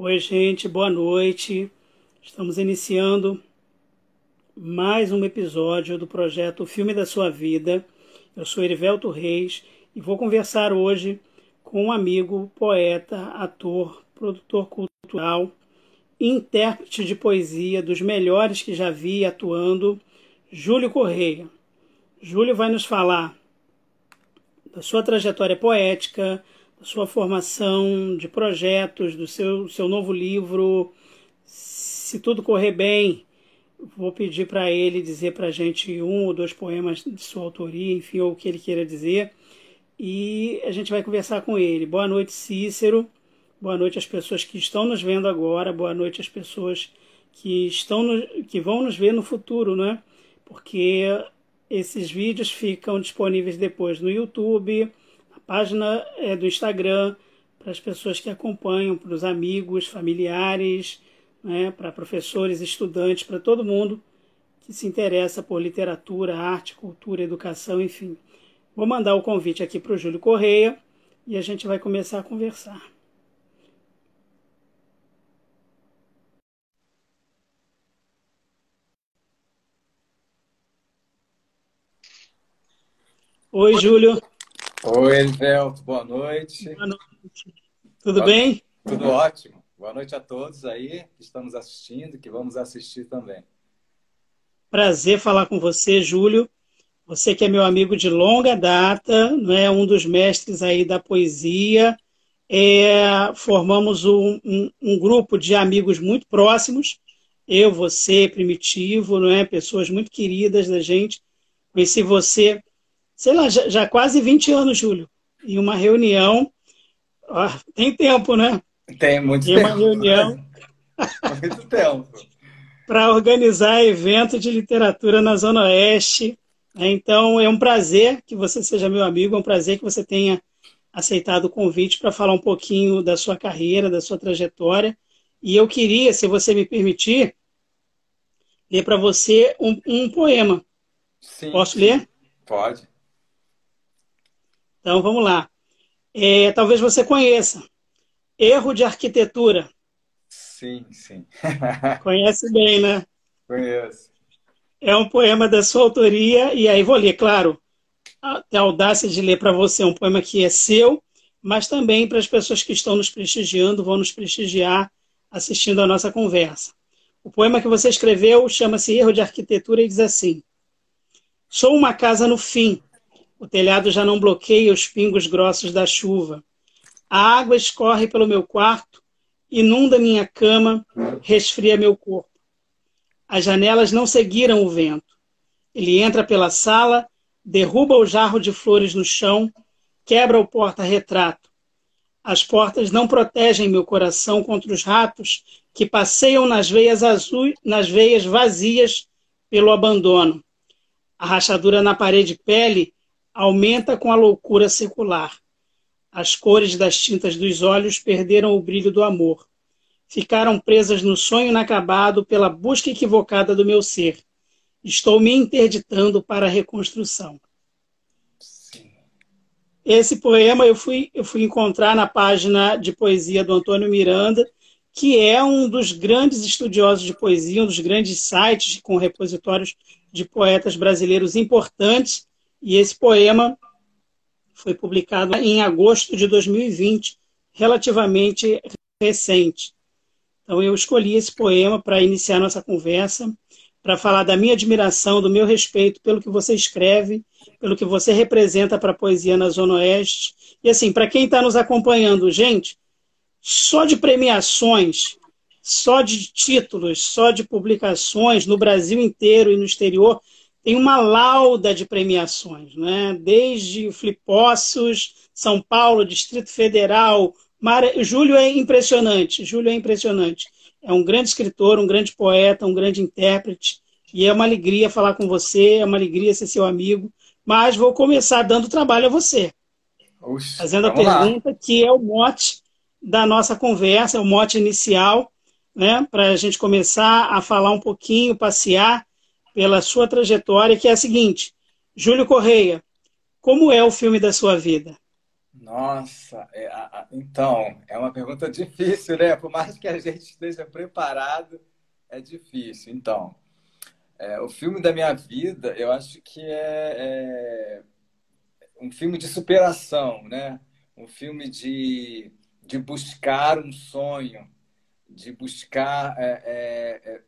Oi, gente, boa noite. Estamos iniciando mais um episódio do projeto Filme da Sua Vida. Eu sou Erivelto Reis e vou conversar hoje com um amigo, poeta, ator, produtor cultural, intérprete de poesia dos melhores que já vi atuando, Júlio Correia. Júlio vai nos falar da sua trajetória poética, sua formação, de projetos, do seu, seu novo livro. Se tudo correr bem, vou pedir para ele dizer para a gente um ou dois poemas de sua autoria, enfim, ou o que ele queira dizer. E a gente vai conversar com ele. Boa noite, Cícero. Boa noite às pessoas que estão nos vendo agora. Boa noite às pessoas que estão no, que vão nos ver no futuro, né? Porque esses vídeos ficam disponíveis depois no YouTube, página é, do Instagram, para as pessoas que acompanham, para os amigos, familiares, né, para professores, estudantes, para todo mundo que se interessa por literatura, arte, cultura, educação, enfim. Vou mandar o convite aqui para o Júlio Correia e a gente vai começar a conversar. Oi, Júlio. Oi, Elivelto, boa noite. Boa noite. Tudo boa, bem? Tudo ótimo. Boa noite a todos aí que estamos assistindo e que vamos assistir também. Prazer falar com você, Júlio. Você que é meu amigo de longa data, não é um dos mestres aí da poesia. É, formamos um, um, um grupo de amigos muito próximos. Eu, você, Primitivo, não é? Pessoas muito queridas da gente. Conheci você sei lá, já, já quase 20 anos, Júlio, em uma reunião. Ó, tem tempo, né? Tem muito em tempo. Em uma reunião. muito tempo. Para organizar evento de literatura na Zona Oeste. Então, é um prazer que você seja meu amigo, é um prazer que você tenha aceitado o convite para falar um pouquinho da sua carreira, da sua trajetória. E eu queria, se você me permitir, ler para você um, um poema. Sim, Posso ler? Pode. Então vamos lá. É, talvez você conheça. Erro de arquitetura. Sim, sim. Conhece bem, né? Conheço. É um poema da sua autoria, e aí vou ler, claro, a audácia de ler para você um poema que é seu, mas também para as pessoas que estão nos prestigiando, vão nos prestigiar assistindo a nossa conversa. O poema que você escreveu chama-se Erro de Arquitetura e diz assim: Sou uma casa no fim, o telhado já não bloqueia os pingos grossos da chuva. A água escorre pelo meu quarto, inunda minha cama, resfria meu corpo. As janelas não seguiram o vento. Ele entra pela sala, derruba o jarro de flores no chão, quebra o porta-retrato. As portas não protegem meu coração contra os ratos que passeiam nas veias azuis, nas veias vazias pelo abandono. A rachadura na parede pele aumenta com a loucura secular. As cores das tintas dos olhos perderam o brilho do amor. Ficaram presas no sonho inacabado pela busca equivocada do meu ser. Estou me interditando para a reconstrução. Esse poema eu fui, eu fui encontrar na página de poesia do Antônio Miranda, que é um dos grandes estudiosos de poesia, um dos grandes sites com repositórios de poetas brasileiros importantes e esse poema foi publicado em agosto de 2020, relativamente recente. Então eu escolhi esse poema para iniciar nossa conversa, para falar da minha admiração, do meu respeito pelo que você escreve, pelo que você representa para a poesia na Zona Oeste. E assim, para quem está nos acompanhando, gente, só de premiações, só de títulos, só de publicações no Brasil inteiro e no exterior, tem uma lauda de premiações, né? desde Flipossos, São Paulo, Distrito Federal. Júlio é impressionante, Júlio é impressionante. É um grande escritor, um grande poeta, um grande intérprete. E é uma alegria falar com você, é uma alegria ser seu amigo. Mas vou começar dando trabalho a você. Oxe, fazendo a pergunta lá. que é o mote da nossa conversa, é o mote inicial, né? Para a gente começar a falar um pouquinho, passear pela sua trajetória, que é a seguinte: Júlio Correia, como é o filme da sua vida? Nossa, é, a, então, é uma pergunta difícil, né? Por mais que a gente esteja preparado, é difícil. Então, é, o filme da minha vida, eu acho que é, é, um filme de superação, né? Um filme de, de buscar um sonho, de buscar é, é, é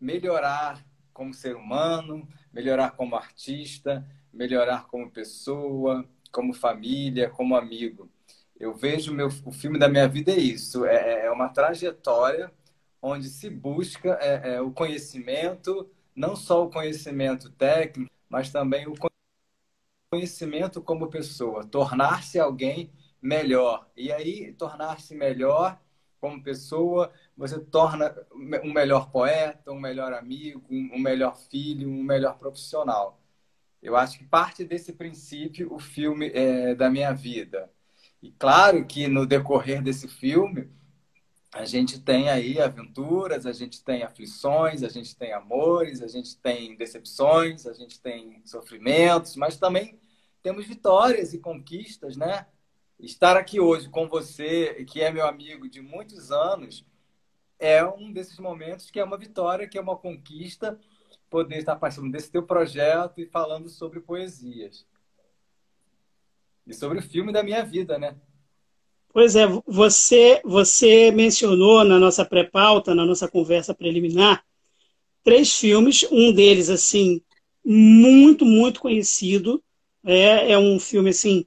melhorar como ser humano, melhorar como artista, melhorar como pessoa, como família, como amigo. Eu vejo meu, o filme da minha vida é isso, é, é, é uma trajetória onde se busca é, é, o conhecimento, não só o conhecimento técnico, mas também o conhecimento como pessoa, tornar-se alguém melhor. E aí, tornar-se melhor como pessoa, você torna um melhor poeta, um melhor amigo, um melhor filho, um melhor profissional. Eu acho que parte desse princípio o filme é, da minha vida. E claro que no decorrer desse filme a gente tem aí aventuras, a gente tem aflições, a gente tem amores, a gente tem decepções, a gente tem sofrimentos, mas também temos vitórias e conquistas, né? Estar aqui hoje com você, que é meu amigo de muitos anos, é um desses momentos que é uma vitória, que é uma conquista poder estar participando desse teu projeto e falando sobre poesias. E sobre o filme da minha vida, né? Pois é, você, você mencionou na nossa pré-pauta, na nossa conversa preliminar, três filmes, um deles, assim, muito, muito conhecido. É, é um filme, assim,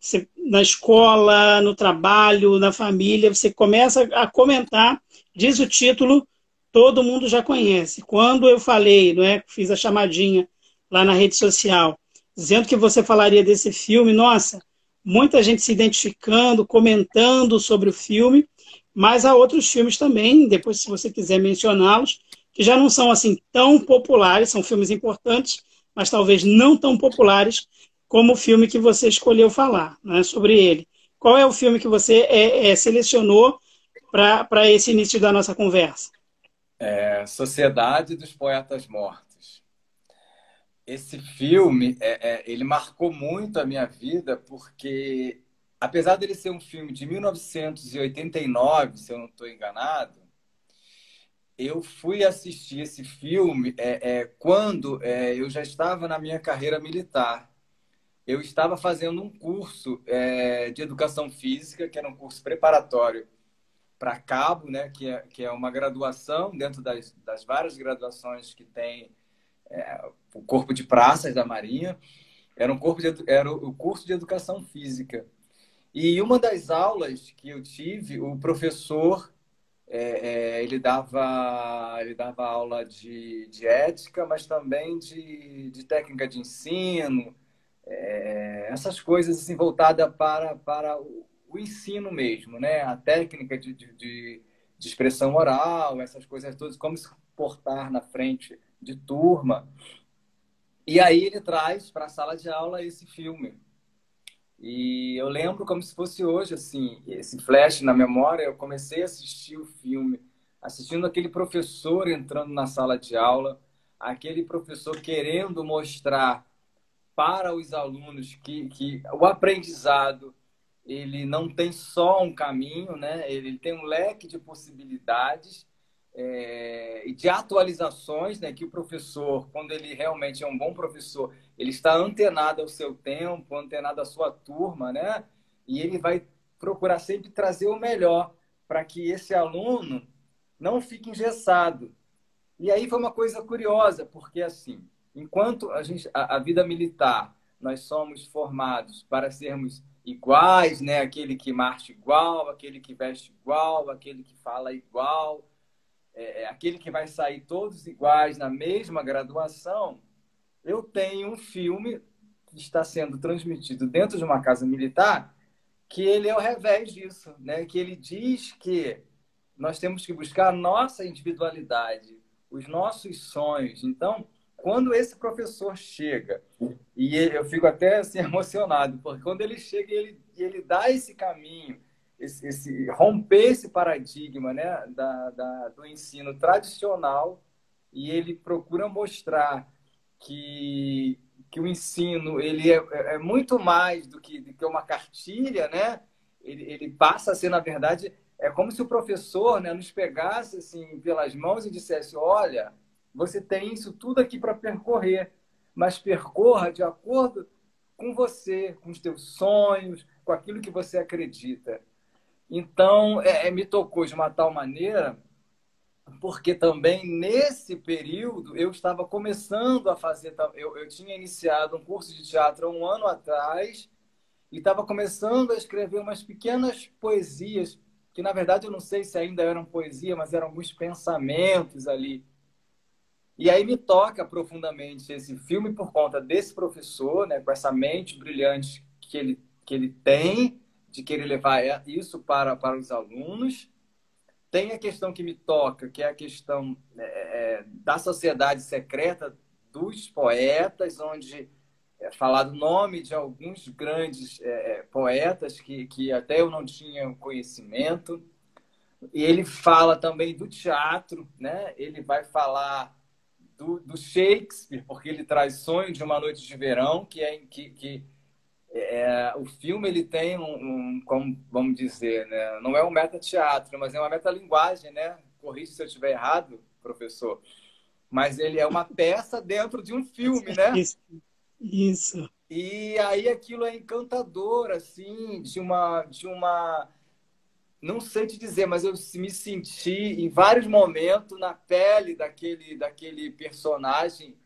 você, na escola, no trabalho, na família, você começa a comentar, diz o título, todo mundo já conhece. Quando eu falei, não é, fiz a chamadinha lá na rede social, dizendo que você falaria desse filme, nossa, muita gente se identificando, comentando sobre o filme, mas há outros filmes também, depois se você quiser mencioná-los, que já não são assim tão populares, são filmes importantes, mas talvez não tão populares como o filme que você escolheu falar né, sobre ele. Qual é o filme que você é, é, selecionou para esse início da nossa conversa? é, Sociedade dos Poetas Mortos. Esse filme, é, é, ele marcou muito a minha vida porque, apesar dele ser um filme de 1989, se eu não estou enganado, eu fui assistir esse filme é, quando eu já estava na minha carreira militar. Eu estava fazendo um curso de educação física, que era um curso preparatório para cabo, né, que é, que é uma graduação dentro das, das várias graduações que tem é, o Corpo de Praças da Marinha. Era, um corpo de, era o curso de Educação Física. E uma das aulas que eu tive, o professor é, é, ele dava ele dava aula de, de ética, mas também de, de técnica de ensino, é, essas coisas assim voltada para para o ensino mesmo, né? A técnica de, de, de, expressão oral, essas coisas todas, como se portar na frente de turma. E aí ele traz para a sala de aula esse filme. E eu lembro como se fosse hoje, assim, esse flash na memória. Eu comecei a assistir o filme, assistindo aquele professor entrando na sala de aula, aquele professor querendo mostrar para os alunos que, que o aprendizado ele não tem só um caminho, né? Ele tem um leque de possibilidades é, e de atualizações, né? Que o professor, quando ele realmente é um bom professor, ele está antenado ao seu tempo, antenado à sua turma, né? E ele vai procurar sempre trazer o melhor para que esse aluno não fique engessado. E aí foi uma coisa curiosa, porque assim, enquanto a gente a, a vida militar nós somos formados para sermos iguais, né? Aquele que marcha igual, aquele que veste igual, aquele que fala igual, é, é, aquele que vai sair todos iguais na mesma graduação. Eu tenho um filme que está sendo transmitido dentro de uma casa militar que ele é o revés disso, né? Que ele diz que nós temos que buscar a nossa individualidade, os nossos sonhos. Então, quando esse professor chega, e eu fico até assim, emocionado, porque quando ele chega e ele, ele dá esse caminho, esse, esse, romper esse paradigma né, da, da, do ensino tradicional, e ele procura mostrar que que o ensino ele é, é muito mais do que, do que uma cartilha, né? Ele, ele passa a ser, na verdade, é como se o professor né, nos pegasse assim pelas mãos e dissesse: olha, você tem isso tudo aqui para percorrer, mas percorra de acordo com você, com os teus sonhos, com aquilo que você acredita. Então, é, é me tocou de uma tal maneira, porque também nesse período eu estava começando a fazer. Eu, eu tinha iniciado um curso de teatro um ano atrás e estava começando a escrever umas pequenas poesias que na verdade eu não sei se ainda eram poesia, mas eram alguns pensamentos ali. E aí me toca profundamente esse filme por conta desse professor, né, com essa mente brilhante que ele, que ele tem, de querer levar isso para, para os alunos. Tem a questão que me toca, que é a questão é, é da sociedade secreta dos poetas, onde é, falar do nome de alguns grandes é, é, poetas que, que até eu não tinha conhecimento. E ele fala também do teatro, né? Ele vai falar do, do Shakespeare, porque ele traz Sonho de uma Noite de Verão, que é que, que é, o filme ele tem um, um, como vamos dizer, né? Não é um meta-teatro, mas é uma metalinguagem, né? Corrija se eu estiver errado, professor. Mas ele é uma peça dentro de um filme, né? Isso. E aí aquilo é encantador, assim, de uma, de uma, não sei te dizer, mas eu me senti em vários momentos na pele daquele, daquele personagem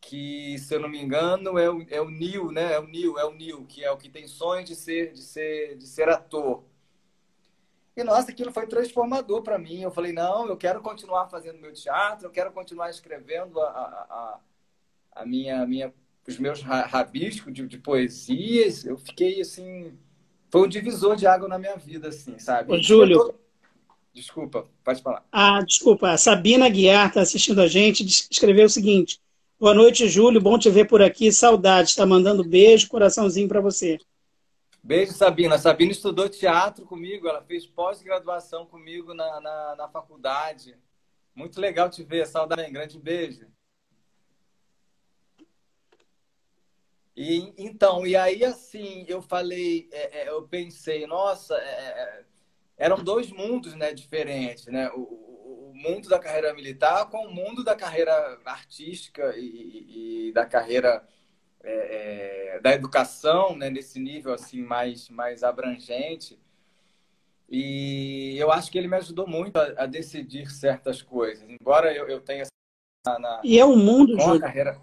que, se eu não me engano, é o, é o Neil, né? É o Neil, é o Neil, que é o que tem sonho de ser, de ser, de ser ator. E nossa, aquilo foi transformador para mim. Eu falei, não, eu quero continuar fazendo meu teatro, eu quero continuar escrevendo a, a, a, a minha, minha os meus rabiscos de, de, poesias, eu fiquei assim. Foi um divisor de água na minha vida, assim, sabe? Ô, Júlio. Tô... Desculpa, pode falar. Ah, desculpa. A Sabina Guiar está assistindo a gente, escreveu o seguinte: Boa noite, Júlio. Bom te ver por aqui. Saudades. Está mandando beijo, coraçãozinho para você. Beijo, Sabina. A Sabina estudou teatro comigo, ela fez pós-graduação comigo na, na, na, faculdade. Muito legal te ver. Saudade, grande beijo. E, então, e aí assim, eu falei, é, é, eu pensei, nossa, é, é, eram dois mundos né, diferentes, né? O, o, mundo da carreira militar com o mundo da carreira artística e, e da carreira é, é, da educação, né, nesse nível assim mais, mais abrangente. E eu acho que ele me ajudou muito a, a decidir certas coisas, embora eu, eu tenha na, e é um mundo a carreira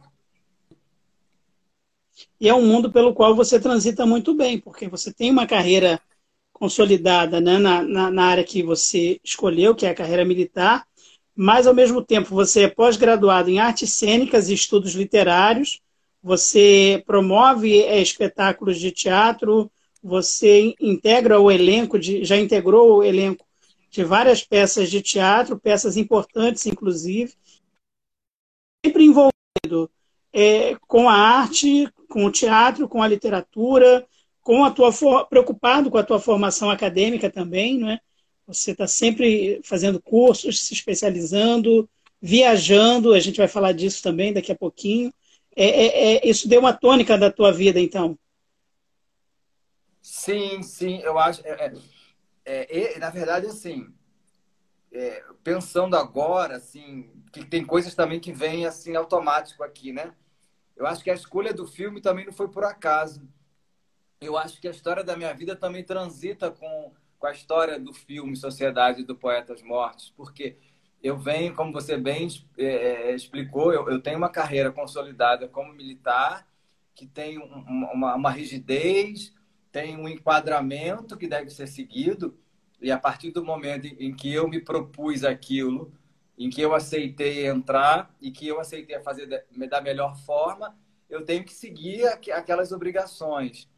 e é um mundo pelo qual você transita muito bem, porque você tem uma carreira consolidada né, na, na, na área que você escolheu, que é a carreira militar, mas ao mesmo tempo você é pós-graduado em artes cênicas e estudos literários, você promove é, espetáculos de teatro, você integra o elenco, de, já integrou o elenco de várias peças de teatro, peças importantes, inclusive, sempre envolvido é, com a arte, com o teatro, com a literatura, com a tua for... preocupado com a tua formação acadêmica também, não é? Você está sempre fazendo cursos, se especializando, viajando. A gente vai falar disso também daqui a pouquinho. É, é, é, isso deu uma tônica da tua vida, então? Sim, sim. Eu acho. É, é, é, na verdade, assim, pensando agora, assim, que tem coisas também que vêm assim automático aqui, né? Eu acho que a escolha do filme também não foi por acaso. Eu acho que a história da minha vida também transita com, com a história do filme Sociedade do Poetas Mortos, porque eu venho, como você bem é, é, explicou, eu, eu, tenho uma carreira consolidada como militar, que tem um, uma, uma rigidez, tem um enquadramento que deve ser seguido, e a partir do momento em que eu me propus aquilo, em que eu aceitei entrar e que eu aceitei fazer da melhor forma, eu tenho que seguir aquelas obrigações.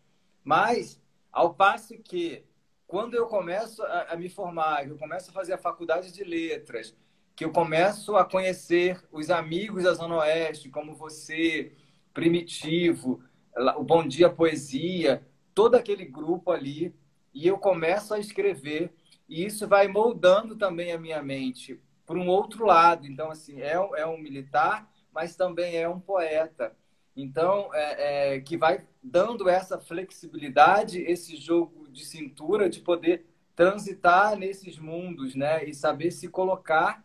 Mas, ao passo que, quando eu começo a, me formar, eu começo a fazer a faculdade de letras, que eu começo a conhecer os amigos da Zona Oeste, como você, Primitivo, o Bom Dia Poesia, todo aquele grupo ali, e eu começo a escrever, e isso vai moldando também a minha mente por um outro lado. Então, assim, é, é um militar, mas também é um poeta. Então, é, é, que vai dando essa flexibilidade, esse jogo de cintura, de poder transitar nesses mundos, né? E saber se colocar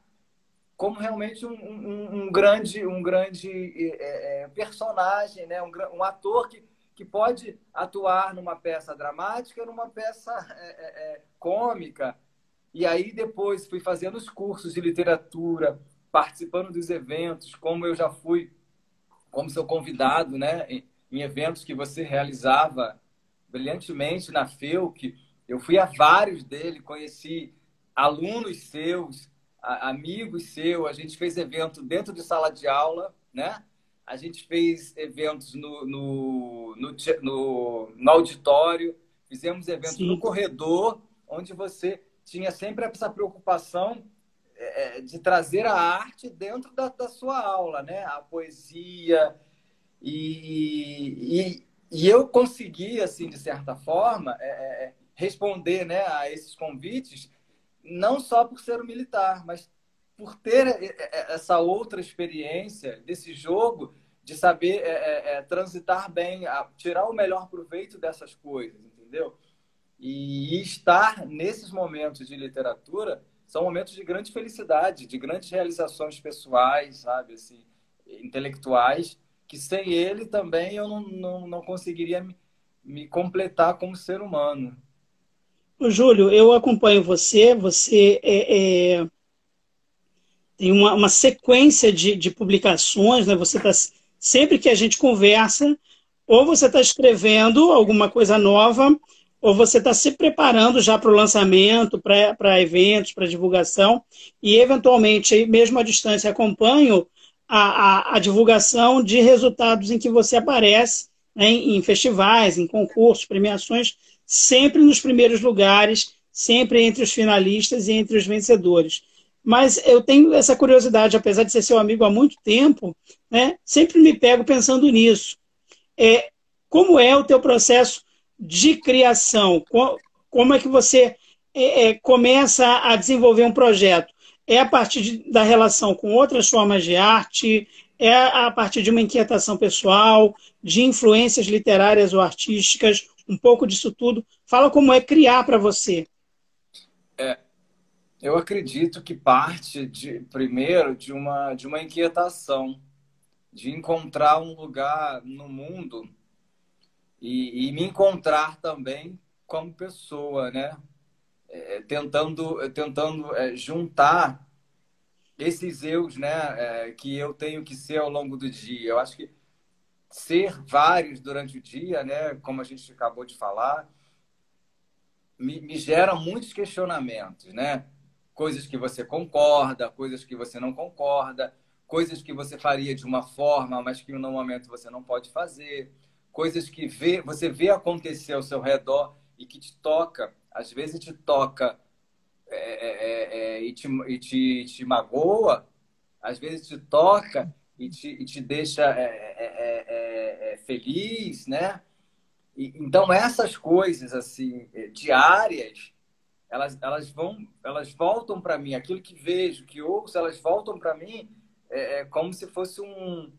como realmente um, um, um grande, um grande é, é, personagem, né? Um, um, ator que, que pode atuar numa peça dramática, numa peça é, é, cômica. E aí depois fui fazendo os cursos de literatura, participando dos eventos, como eu já fui como seu convidado, né, em, eventos que você realizava brilhantemente na FEUC. Eu fui a vários dele, conheci alunos seus, amigos seus. A gente fez evento dentro de sala de aula, né? A gente fez eventos no, no, no, no, no auditório, fizemos eventos Sim. no corredor, onde você tinha sempre essa preocupação é, é, de trazer a arte dentro da, da, sua aula, né? A poesia. E, e, e eu consegui, assim, de certa forma, é, é, é, responder né, a esses convites, não só por ser um militar, mas por ter essa outra experiência desse jogo, de saber é, transitar bem, tirar o melhor proveito dessas coisas, entendeu? E estar nesses momentos de literatura são momentos de grande felicidade, de grandes realizações pessoais, sabe, assim, intelectuais, que sem ele também eu não, não, não conseguiria me, me completar como ser humano. Júlio, eu acompanho você, você é, é, tem uma, uma sequência de, de publicações, né? Você está sempre que a gente conversa, ou você está escrevendo alguma coisa nova, ou você está se preparando já para o lançamento, para eventos, para divulgação, e eventualmente, mesmo à distância, acompanho a, a, a divulgação de resultados em que você aparece né, em, em festivais, em concursos, premiações, sempre nos primeiros lugares, sempre entre os finalistas e entre os vencedores. Mas eu tenho essa curiosidade, apesar de ser seu amigo há muito tempo, né, sempre me pego pensando nisso. É, como é o teu processo de criação? Como é que você é, é, começa a desenvolver um projeto? É a partir de, da relação com outras formas de arte? É a partir de uma inquietação pessoal, de influências literárias ou artísticas? Um pouco disso tudo. Fala como é criar para você. É, eu acredito que parte de primeiro de uma de uma inquietação, de encontrar um lugar no mundo e, e me encontrar também como pessoa, né? É, tentando tentando é, juntar esses eus, né, é, que eu tenho que ser ao longo do dia. Eu acho que ser vários durante o dia, né, como a gente acabou de falar, me, me gera muitos questionamentos, né? Coisas que você concorda, coisas que você não concorda, coisas que você faria de uma forma, mas que no momento você não pode fazer coisas que vê, você vê acontecer ao seu redor e que te toca, às vezes te toca é, é, é, é e, te, e te, te, magoa, às vezes te toca e te, e te deixa é, é, feliz, né? E, então essas coisas assim diárias, elas, elas vão, elas voltam para mim. Aquilo que vejo, que ouço, elas voltam para mim é, como se fosse um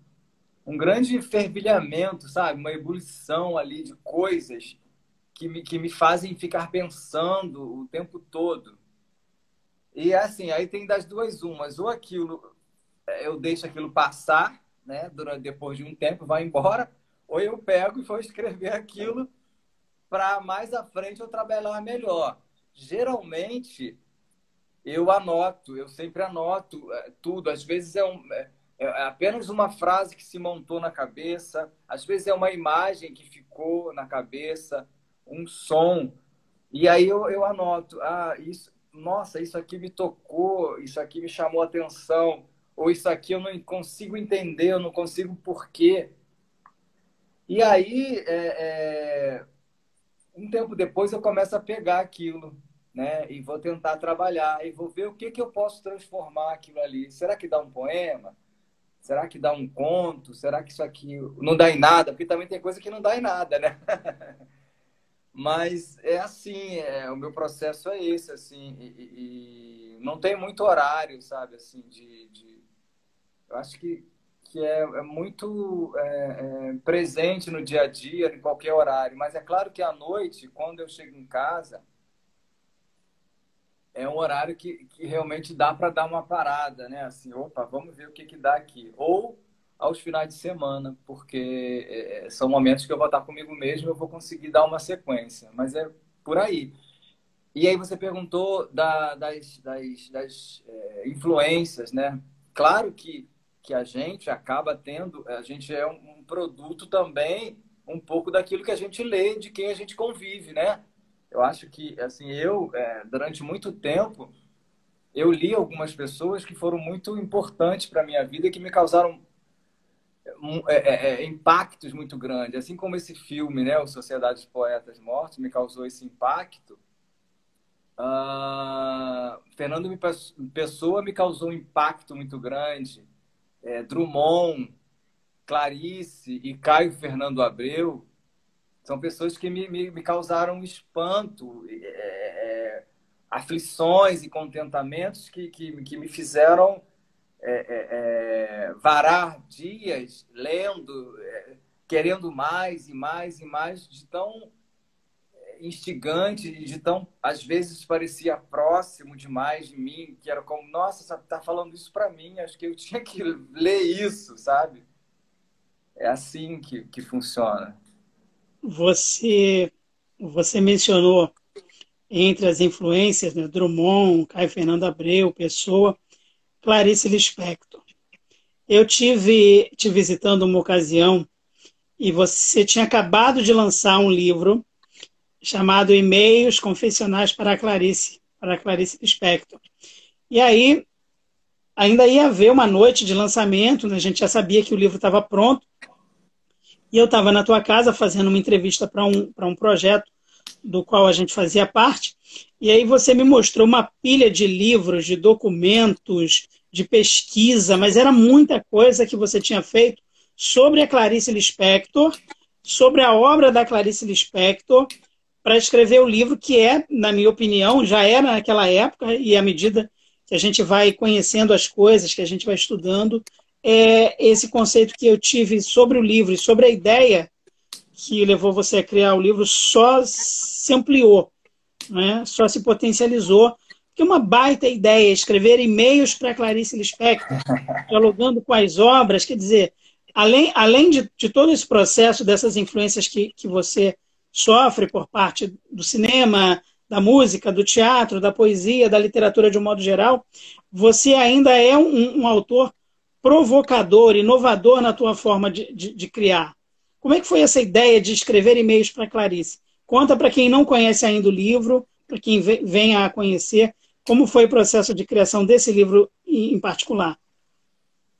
um grande fervilhamento, sabe? Uma ebulição ali de coisas que me, que me fazem ficar pensando o tempo todo. E assim, aí tem das duas umas, ou aquilo é, eu deixo aquilo passar, né, durante depois de um tempo vai embora, ou eu pego e vou escrever aquilo para mais à frente eu trabalhar melhor. Geralmente eu anoto, eu sempre anoto é, tudo. Às vezes é um é, é, apenas uma frase que se montou na cabeça, às vezes é uma imagem que ficou na cabeça, um som. E aí eu, eu anoto, ah, isso, nossa, isso aqui me tocou, isso aqui me chamou a atenção, ou isso aqui eu não consigo entender, eu não consigo porquê. E aí, é, é, um tempo depois, eu começo a pegar aquilo, né? E vou tentar trabalhar, e vou ver o que, que eu posso transformar aquilo ali. Será que dá um poema? Será que dá um conto? Será que isso aqui não dá em nada? Porque também tem coisa que não dá em nada, né? Mas é assim, é, o meu processo é esse, assim, e, e não tem muito horário, sabe, assim, de, de... Eu acho que, que é, é muito é, é, presente no dia a dia, em qualquer horário. Mas é claro que à noite, quando eu chego em casa, é um horário que, que realmente dá para dar uma parada, né? Assim, opa, vamos ver o que, que dá aqui. Ou aos finais de semana, porque é, são momentos que eu vou estar comigo mesmo eu vou conseguir dar uma sequência. Mas é por aí. E aí você perguntou da, das, das, das é, influências, né? Claro que, que a gente acaba tendo, a gente é um, um produto também um pouco daquilo que a gente lê, de quem a gente convive, né? Eu acho que, assim, eu, é, durante muito tempo, eu li algumas pessoas que foram muito importantes para a minha vida, que me causaram é, é, é, impactos muito grandes. Assim como esse filme, né, o Sociedade dos Poetas Mortos, me causou esse impacto, uh, Fernando Pessoa me causou um impacto muito grande. É, Drummond, Clarice e Caio Fernando Abreu são pessoas que me, me, me causaram espanto, é, é, aflições e contentamentos que, que, que me fizeram é, é, é varar dias lendo, é, querendo mais e mais e mais, de tão instigante, de tão, às vezes, parecia próximo demais de mim, que era como, nossa, está falando isso para mim, acho que eu tinha que ler isso, sabe? É assim que, que funciona. Você, você mencionou entre as influências, né, Drummond, Caio Fernando Abreu, Pessoa, Clarice Lispector. Eu tive te visitando uma ocasião e você tinha acabado de lançar um livro chamado E-mails Confessionais para a Clarice, para a Clarice Lispector. E aí ainda ia haver uma noite de lançamento, né? a gente já sabia que o livro estava pronto, e eu estava na tua casa fazendo uma entrevista para um, um projeto do qual a gente fazia parte. E aí você me mostrou uma pilha de livros, de documentos, de pesquisa, mas era muita coisa que você tinha feito sobre a Clarice Lispector, sobre a obra da Clarice Lispector, para escrever o livro que é, na minha opinião, já era naquela época, e à medida que a gente vai conhecendo as coisas, que a gente vai estudando, é, esse conceito que eu tive sobre o livro e sobre a ideia que levou você a criar o livro só se ampliou, né? só se potencializou. Que uma baita ideia, escrever e-mails para Clarice Lispector, dialogando com as obras, quer dizer, além, além de, de todo esse processo, dessas influências que, que você sofre por parte do cinema, da música, do teatro, da poesia, da literatura de um modo geral, você ainda é um, um autor provocador, inovador na tua forma de, de, de criar. Como é que foi essa ideia de escrever e-mails para Clarice? Conta para quem não conhece ainda o livro, para quem venha a conhecer, como foi o processo de criação desse livro em particular.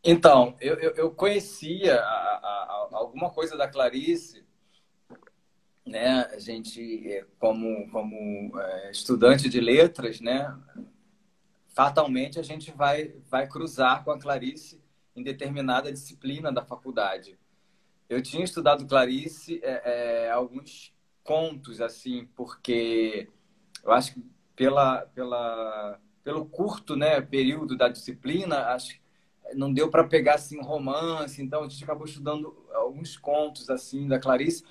Então, eu, eu, conhecia a, a, a, alguma coisa da Clarice, né? A gente, é, como, como é, estudante de letras, né? Fatalmente a gente vai, vai cruzar com a Clarice em determinada disciplina da faculdade. Eu tinha estudado Clarice é, é, alguns contos, assim, porque eu acho que pela, pela, pelo curto né, período da disciplina, acho não deu para pegar assim romance, então a gente acabou estudando alguns contos assim da Clarice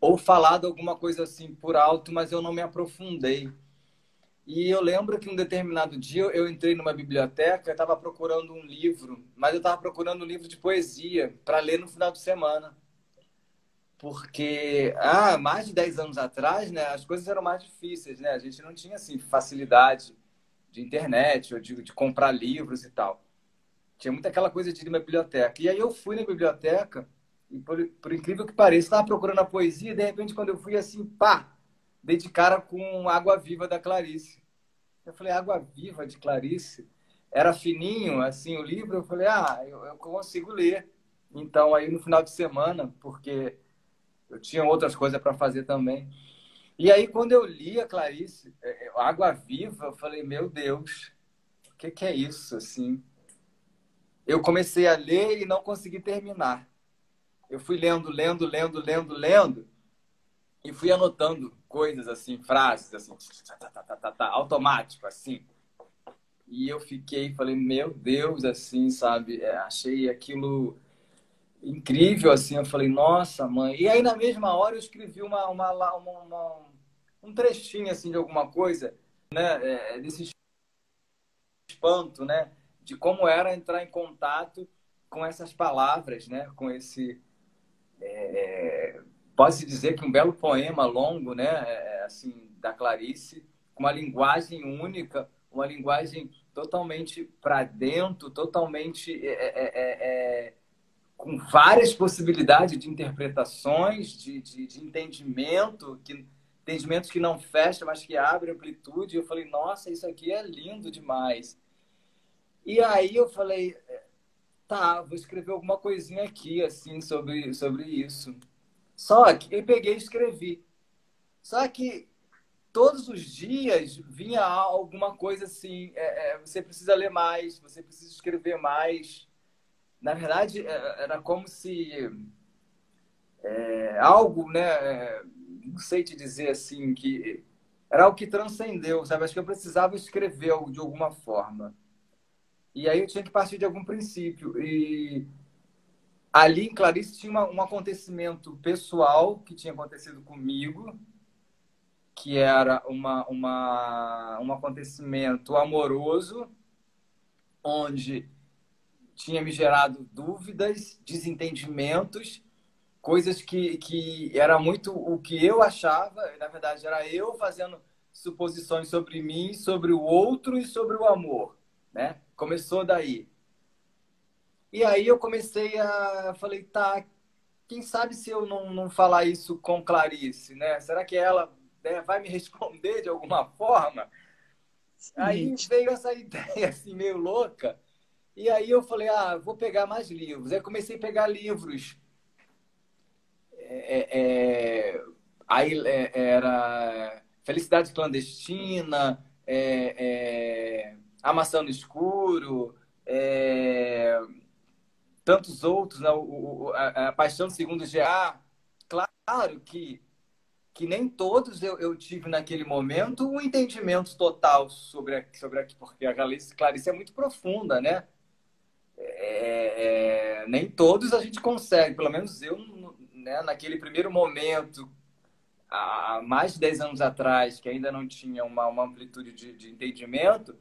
ou falado alguma coisa assim por alto, mas eu não me aprofundei. E eu lembro que um determinado dia eu entrei numa biblioteca, estava procurando um livro, mas eu estava procurando um livro de poesia para ler no final de semana. Porque ah, mais de 10 anos atrás, né, as coisas eram mais difíceis, né? A gente não tinha assim facilidade de internet ou de, de comprar livros e tal. Tinha muita aquela coisa de ir na biblioteca. E aí eu fui na biblioteca e por, por incrível que pareça, estava procurando a poesia e de repente quando eu fui assim, pá, dei de cara com Água Viva da Clarice. Eu falei, Água Viva de Clarice? Era fininho, assim, o livro. Eu falei, ah, eu, eu consigo ler. Então, aí no final de semana, porque eu tinha outras coisas para fazer também. E aí, quando eu li a Clarice, é, é, Água Viva, eu falei, meu Deus, o que, que é isso, assim? Eu comecei a ler e não consegui terminar. Eu fui lendo, lendo, lendo, lendo, lendo e fui anotando coisas assim, frases assim, tá, tá, tá, tá, automático assim. E eu fiquei, falei, meu Deus, assim, sabe? É, achei aquilo incrível, assim. Eu falei, nossa, mãe. E aí, na mesma hora, eu escrevi uma, uma, uma, uma um trechinho, assim, de alguma coisa, né? É, desse espanto, né? De como era entrar em contato com essas palavras, né? Com esse... É, pode-se dizer que um belo poema longo, né? É, assim, da Clarice, uma linguagem única, uma linguagem totalmente para dentro, totalmente é é, é, é, é, com várias possibilidades de interpretações, de, de, de, entendimento, que, entendimentos que não fecham, mas que abrem amplitude. Eu falei, nossa, isso aqui é lindo demais. E aí eu falei, tá, vou escrever alguma coisinha aqui, assim, sobre, sobre isso. Só que eu peguei e escrevi. Só que todos os dias vinha alguma coisa assim: é, é, você precisa ler mais, você precisa escrever mais. Na verdade, é, era como se é, algo, né? É, não sei te dizer assim, que era o que transcendeu, sabe? Acho que eu precisava escrever de alguma forma. E aí eu tinha que partir de algum princípio. E ali em Clarice tinha uma, um acontecimento pessoal que tinha acontecido comigo, que era uma, uma, um acontecimento amoroso, onde tinha me gerado dúvidas, desentendimentos, coisas que, que era muito o que eu achava, na verdade era eu fazendo suposições sobre mim, sobre o outro e sobre o amor, né? Começou daí. E aí eu comecei a falei, tá, quem sabe se eu não, não falar isso com Clarice, né? Será que ela né, vai me responder de alguma forma. Sim. Aí veio essa ideia assim meio louca. E aí eu falei, ah, vou pegar mais livros. Aí comecei a pegar livros. É, é, é aí é, era Felicidade Clandestina, é, é, A Maçã no Escuro, tantos outros, né? o, o, a, a Paixão Segundo G.A. Claro que que nem todos eu, eu tive naquele momento um entendimento total sobre a, sobre a, porque a Clarice, Clarice é muito profunda, né? É, é, nem todos a gente consegue, pelo menos eu, né, naquele primeiro momento, há mais de 10 anos atrás, que ainda não tinha uma, uma amplitude de, de entendimento,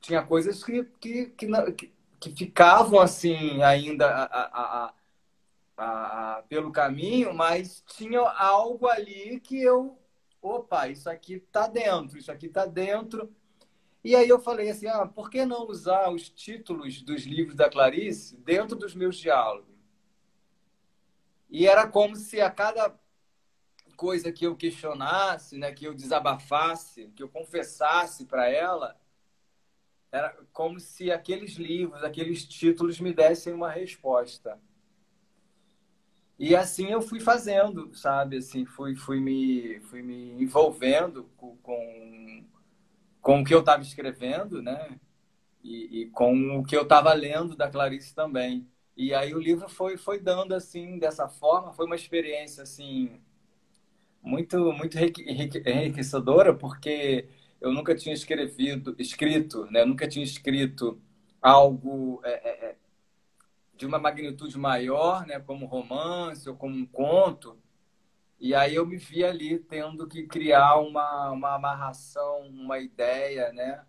tinha coisas que, que, que, que, que ficavam assim ainda a, a, a pelo caminho, mas tinha algo ali que eu, opa, isso aqui está dentro, isso aqui está dentro. E aí eu falei assim, ah, por que não usar os títulos dos livros da Clarice dentro dos meus diálogos? E era como se a cada coisa que eu questionasse, né, que eu desabafasse, que eu confessasse para ela, era como se aqueles livros, aqueles títulos me dessem uma resposta. E assim eu fui fazendo, sabe? Assim, fui, fui, me, fui me envolvendo com, com, o que eu estava escrevendo, né? E, e, com o que eu estava lendo da Clarice também. E aí o livro foi, foi dando assim, dessa forma. Foi uma experiência, assim, muito, muito enriquecedora, porque eu nunca tinha escrevido, escrito, né? Eu nunca tinha escrito algo... É, é, é de uma magnitude maior, né, como romance ou como um conto. E aí eu me vi ali tendo que criar uma, uma amarração, uma ideia, né?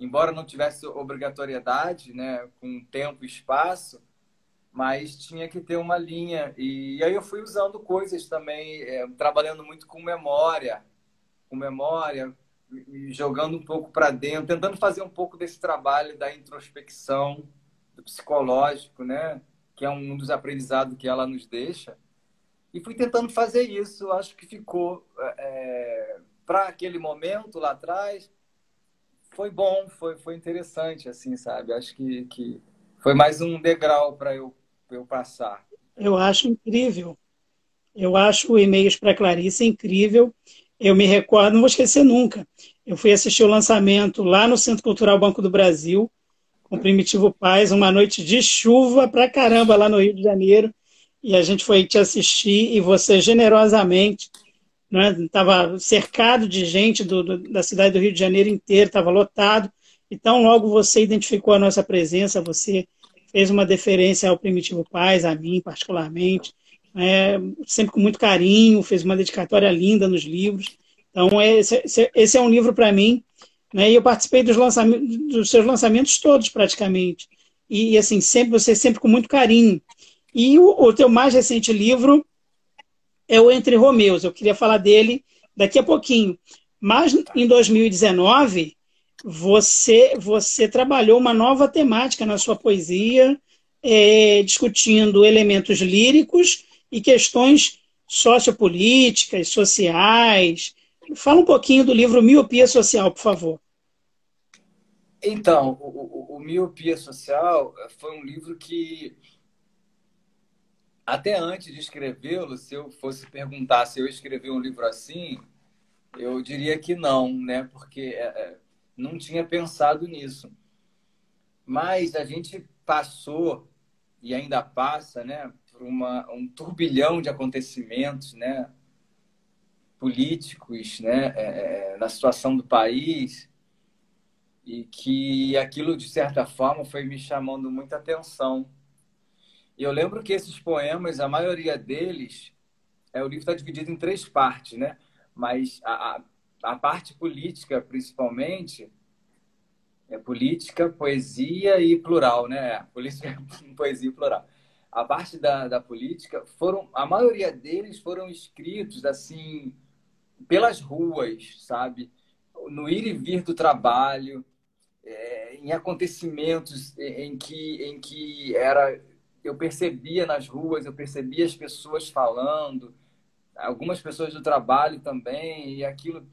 Embora não tivesse obrigatoriedade, né, com tempo e espaço, mas tinha que ter uma linha. E aí eu fui usando coisas também, é, trabalhando muito com memória, com memória, jogando um pouco para dentro, tentando fazer um pouco desse trabalho da introspecção, psicológico, né? Que é um dos aprendizados que ela nos deixa. E fui tentando fazer isso. Acho que ficou é, para aquele momento lá atrás. Foi bom, foi, foi interessante, assim, sabe? Acho que, que foi mais um degrau para eu, eu passar. Eu acho incrível. Eu acho o E-mails para Clarice incrível. Eu me recordo, não vou esquecer nunca. Eu fui assistir o lançamento lá no Centro Cultural Banco do Brasil com Primitivo Paz, uma noite de chuva pra caramba lá no Rio de Janeiro. E a gente foi te assistir e você generosamente estava né, cercado de gente do, do, da cidade do Rio de Janeiro inteiro, estava lotado. Então, logo você identificou a nossa presença, você fez uma deferência ao Primitivo Paz, a mim particularmente, é, sempre com muito carinho, fez uma dedicatória linda nos livros. Então, esse, esse é um livro para mim, né, e eu participei dos, lançamentos, dos seus lançamentos todos, praticamente. E, assim, sempre você sempre com muito carinho. E o, o teu mais recente livro é o Entre Romeus. Eu queria falar dele daqui a pouquinho. Mas em 2019, você, você trabalhou uma nova temática na sua poesia, é, discutindo elementos líricos e questões sociopolíticas, sociais. Fala um pouquinho do livro Miopia Social, por favor. Então, o, o, o Miopia Social foi um livro que, até antes de escrevê-lo, se eu fosse perguntar se eu escrevi um livro assim, eu diria que não, né? Porque é, é, não tinha pensado nisso. Mas a gente passou e ainda passa, né, uma, um turbilhão de acontecimentos, né, políticos, né, é, é, na situação do país e que aquilo de certa forma foi me chamando muita atenção. E eu lembro que esses poemas, a maioria deles, é o livro está dividido em três partes, né? mas a, a parte política, principalmente, é política, poesia e plural, né? Política, poesia e plural. A parte da, da política foram, a maioria deles foram escritos assim pelas ruas, sabe? No ir e vir do trabalho, é, em acontecimentos em que em que era eu percebia nas ruas, eu percebia as pessoas falando, algumas pessoas do trabalho também, e aquilo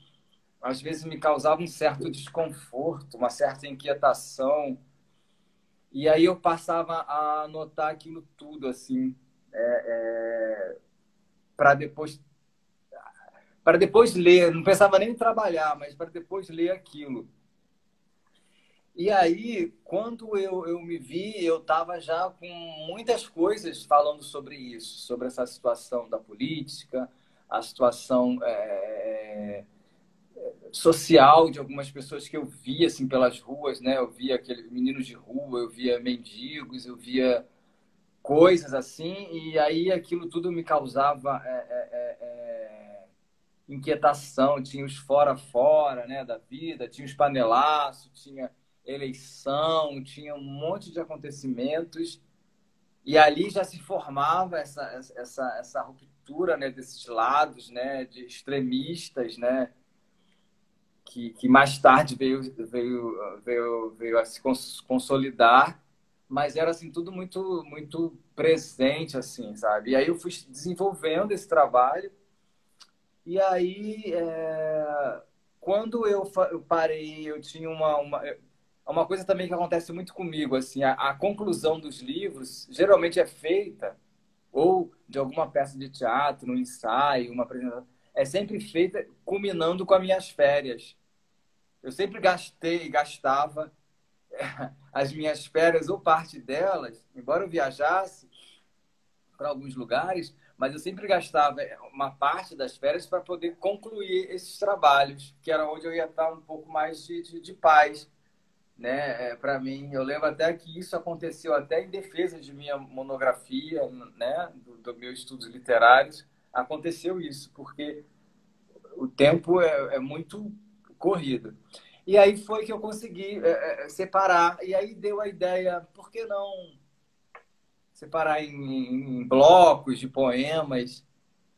às vezes me causava um certo desconforto, uma certa inquietação. E aí eu passava a anotar aquilo tudo, assim, é, é, para depois para depois ler, não pensava nem em trabalhar, mas para depois ler aquilo. E aí, quando eu, eu me vi, eu estava já com muitas coisas falando sobre isso, sobre essa situação da política, a situação é, social de algumas pessoas que eu via assim pelas ruas, né? Eu via aqueles meninos de rua, eu via mendigos, eu via coisas assim e aí aquilo tudo me causava é, é, é, é inquietação. Tinha os fora fora, né, da vida, tinha os panelaços, tinha eleição, tinha um monte de acontecimentos e ali já se formava essa essa essa ruptura, né, desses lados, né, de extremistas, né? Que, que mais tarde veio, veio, veio, veio a se consolidar, mas era assim tudo muito muito presente assim, sabe? E aí eu fui desenvolvendo esse trabalho e aí é... quando eu, eu parei, eu tinha uma, uma uma coisa também que acontece muito comigo assim, a, a conclusão dos livros geralmente é feita ou de alguma peça de teatro, um ensaio, uma apresentação é sempre feita culminando com as minhas férias. Eu sempre gastei, gastava as minhas férias ou parte delas, embora eu viajasse para alguns lugares, mas eu sempre gastava uma parte das férias para poder concluir esses trabalhos, que era onde eu ia estar um pouco mais de, de, de paz, né? É, para mim, eu lembro até que isso aconteceu até em defesa de minha monografia, né? Do, do meus estudos literários, aconteceu isso, porque o tempo é, é muito corrido. E aí foi que eu consegui é, é, separar. E aí deu a ideia, por que não separar em, em, blocos de poemas?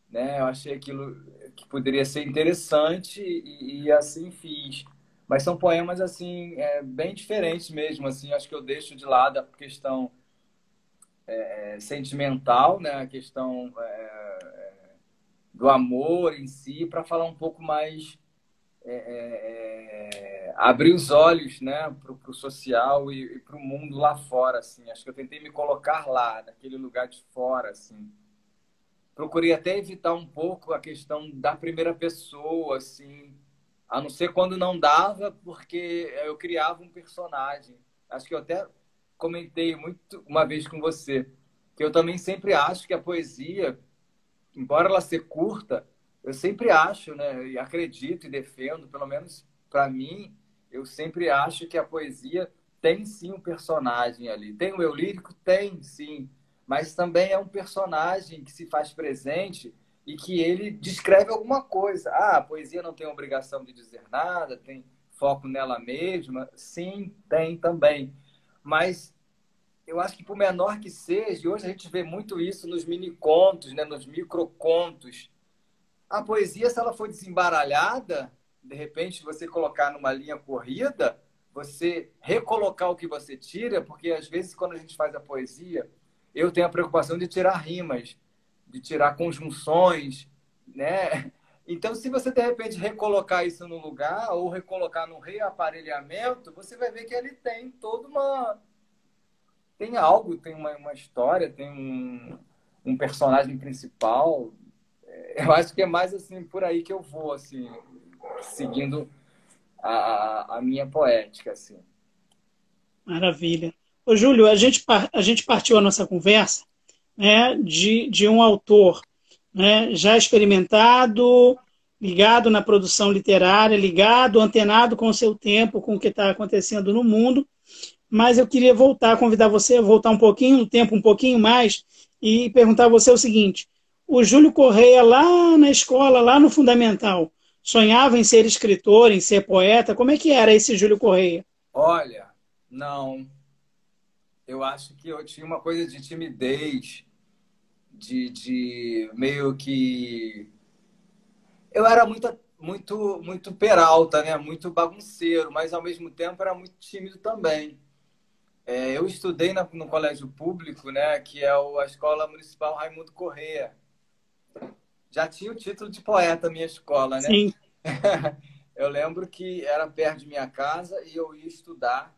Né? Eu achei aquilo que poderia ser interessante e, e assim fiz. Mas são poemas assim é, bem diferentes mesmo. Assim, acho que eu deixo de lado a questão é, é sentimental, né? A questão é, do amor em si, para falar um pouco mais é, é, é, abrir os olhos né, para o social e, e para o mundo lá fora. Assim. Acho que eu tentei me colocar lá, naquele lugar de fora. Assim. Procurei até evitar um pouco a questão da primeira pessoa, assim, a não ser quando não dava, porque eu criava um personagem. Acho que eu até comentei muito uma vez com você, que eu também sempre acho que a poesia, embora ela seja curta, eu sempre acho, né, e acredito e defendo, pelo menos para mim, eu sempre acho que a poesia tem sim um personagem ali. Tem o eu lírico? Tem, sim. Mas também é um personagem que se faz presente e que ele descreve alguma coisa. Ah, a poesia não tem obrigação de dizer nada, tem foco nela mesma. Sim, tem também. Mas eu acho que por menor que seja, hoje a gente vê muito isso nos mini contos, né, nos microcontos. A poesia, se ela for desembaralhada, de repente você colocar numa linha corrida, você recolocar o que você tira, porque às vezes quando a gente faz a poesia, eu tenho a preocupação de tirar rimas, de tirar conjunções, né? Então, se você de repente recolocar isso no lugar ou recolocar no reaparelhamento, você vai ver que ele tem toda uma tem algo, tem uma, uma história, tem um, um personagem principal. É, eu acho que é mais assim por aí que eu vou, assim, seguindo a, a minha poética, assim. Maravilha. Ô, Júlio, a gente, a gente partiu a nossa conversa né, de, de um autor né, já experimentado, ligado na produção literária, ligado, antenado com o seu tempo, com o que está acontecendo no mundo, mas eu queria voltar, convidar você a voltar um pouquinho no tempo, um pouquinho mais, e perguntar a você o seguinte: o Júlio Correia, lá na escola, lá no Fundamental, sonhava em ser escritor, em ser poeta? Como é que era esse Júlio Correia? Olha, não. Eu acho que eu tinha uma coisa de timidez, de, de meio que. Eu era muito, muito, muito peralta, né? muito bagunceiro, mas ao mesmo tempo era muito tímido também. É, eu estudei na, no colégio público, né, que é a Escola Municipal Raimundo Correia. Já tinha o título de poeta a minha escola, né? Sim. eu lembro que era perto de minha casa e eu ia estudar,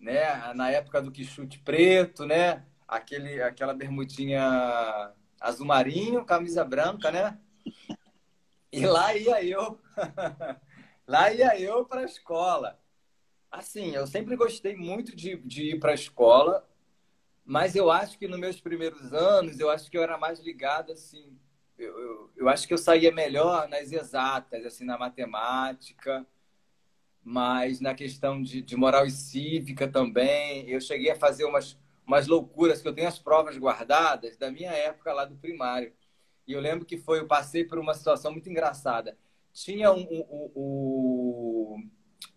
né, na época do quichute preto, né, aquele, aquela bermudinha azul marinho, camisa branca, né? E lá ia eu, lá ia eu para a escola. Assim, eu sempre gostei muito de, de ir para a escola, mas eu acho que nos meus primeiros anos, eu acho que eu era mais ligado, assim, eu, eu, eu acho que eu saía melhor nas exatas, assim, na matemática, mas na questão de, de moral e cívica também. Eu cheguei a fazer umas, umas loucuras, que eu tenho as provas guardadas da minha época lá do primário. E eu lembro que foi, eu passei por uma situação muito engraçada. Tinha um, um, um,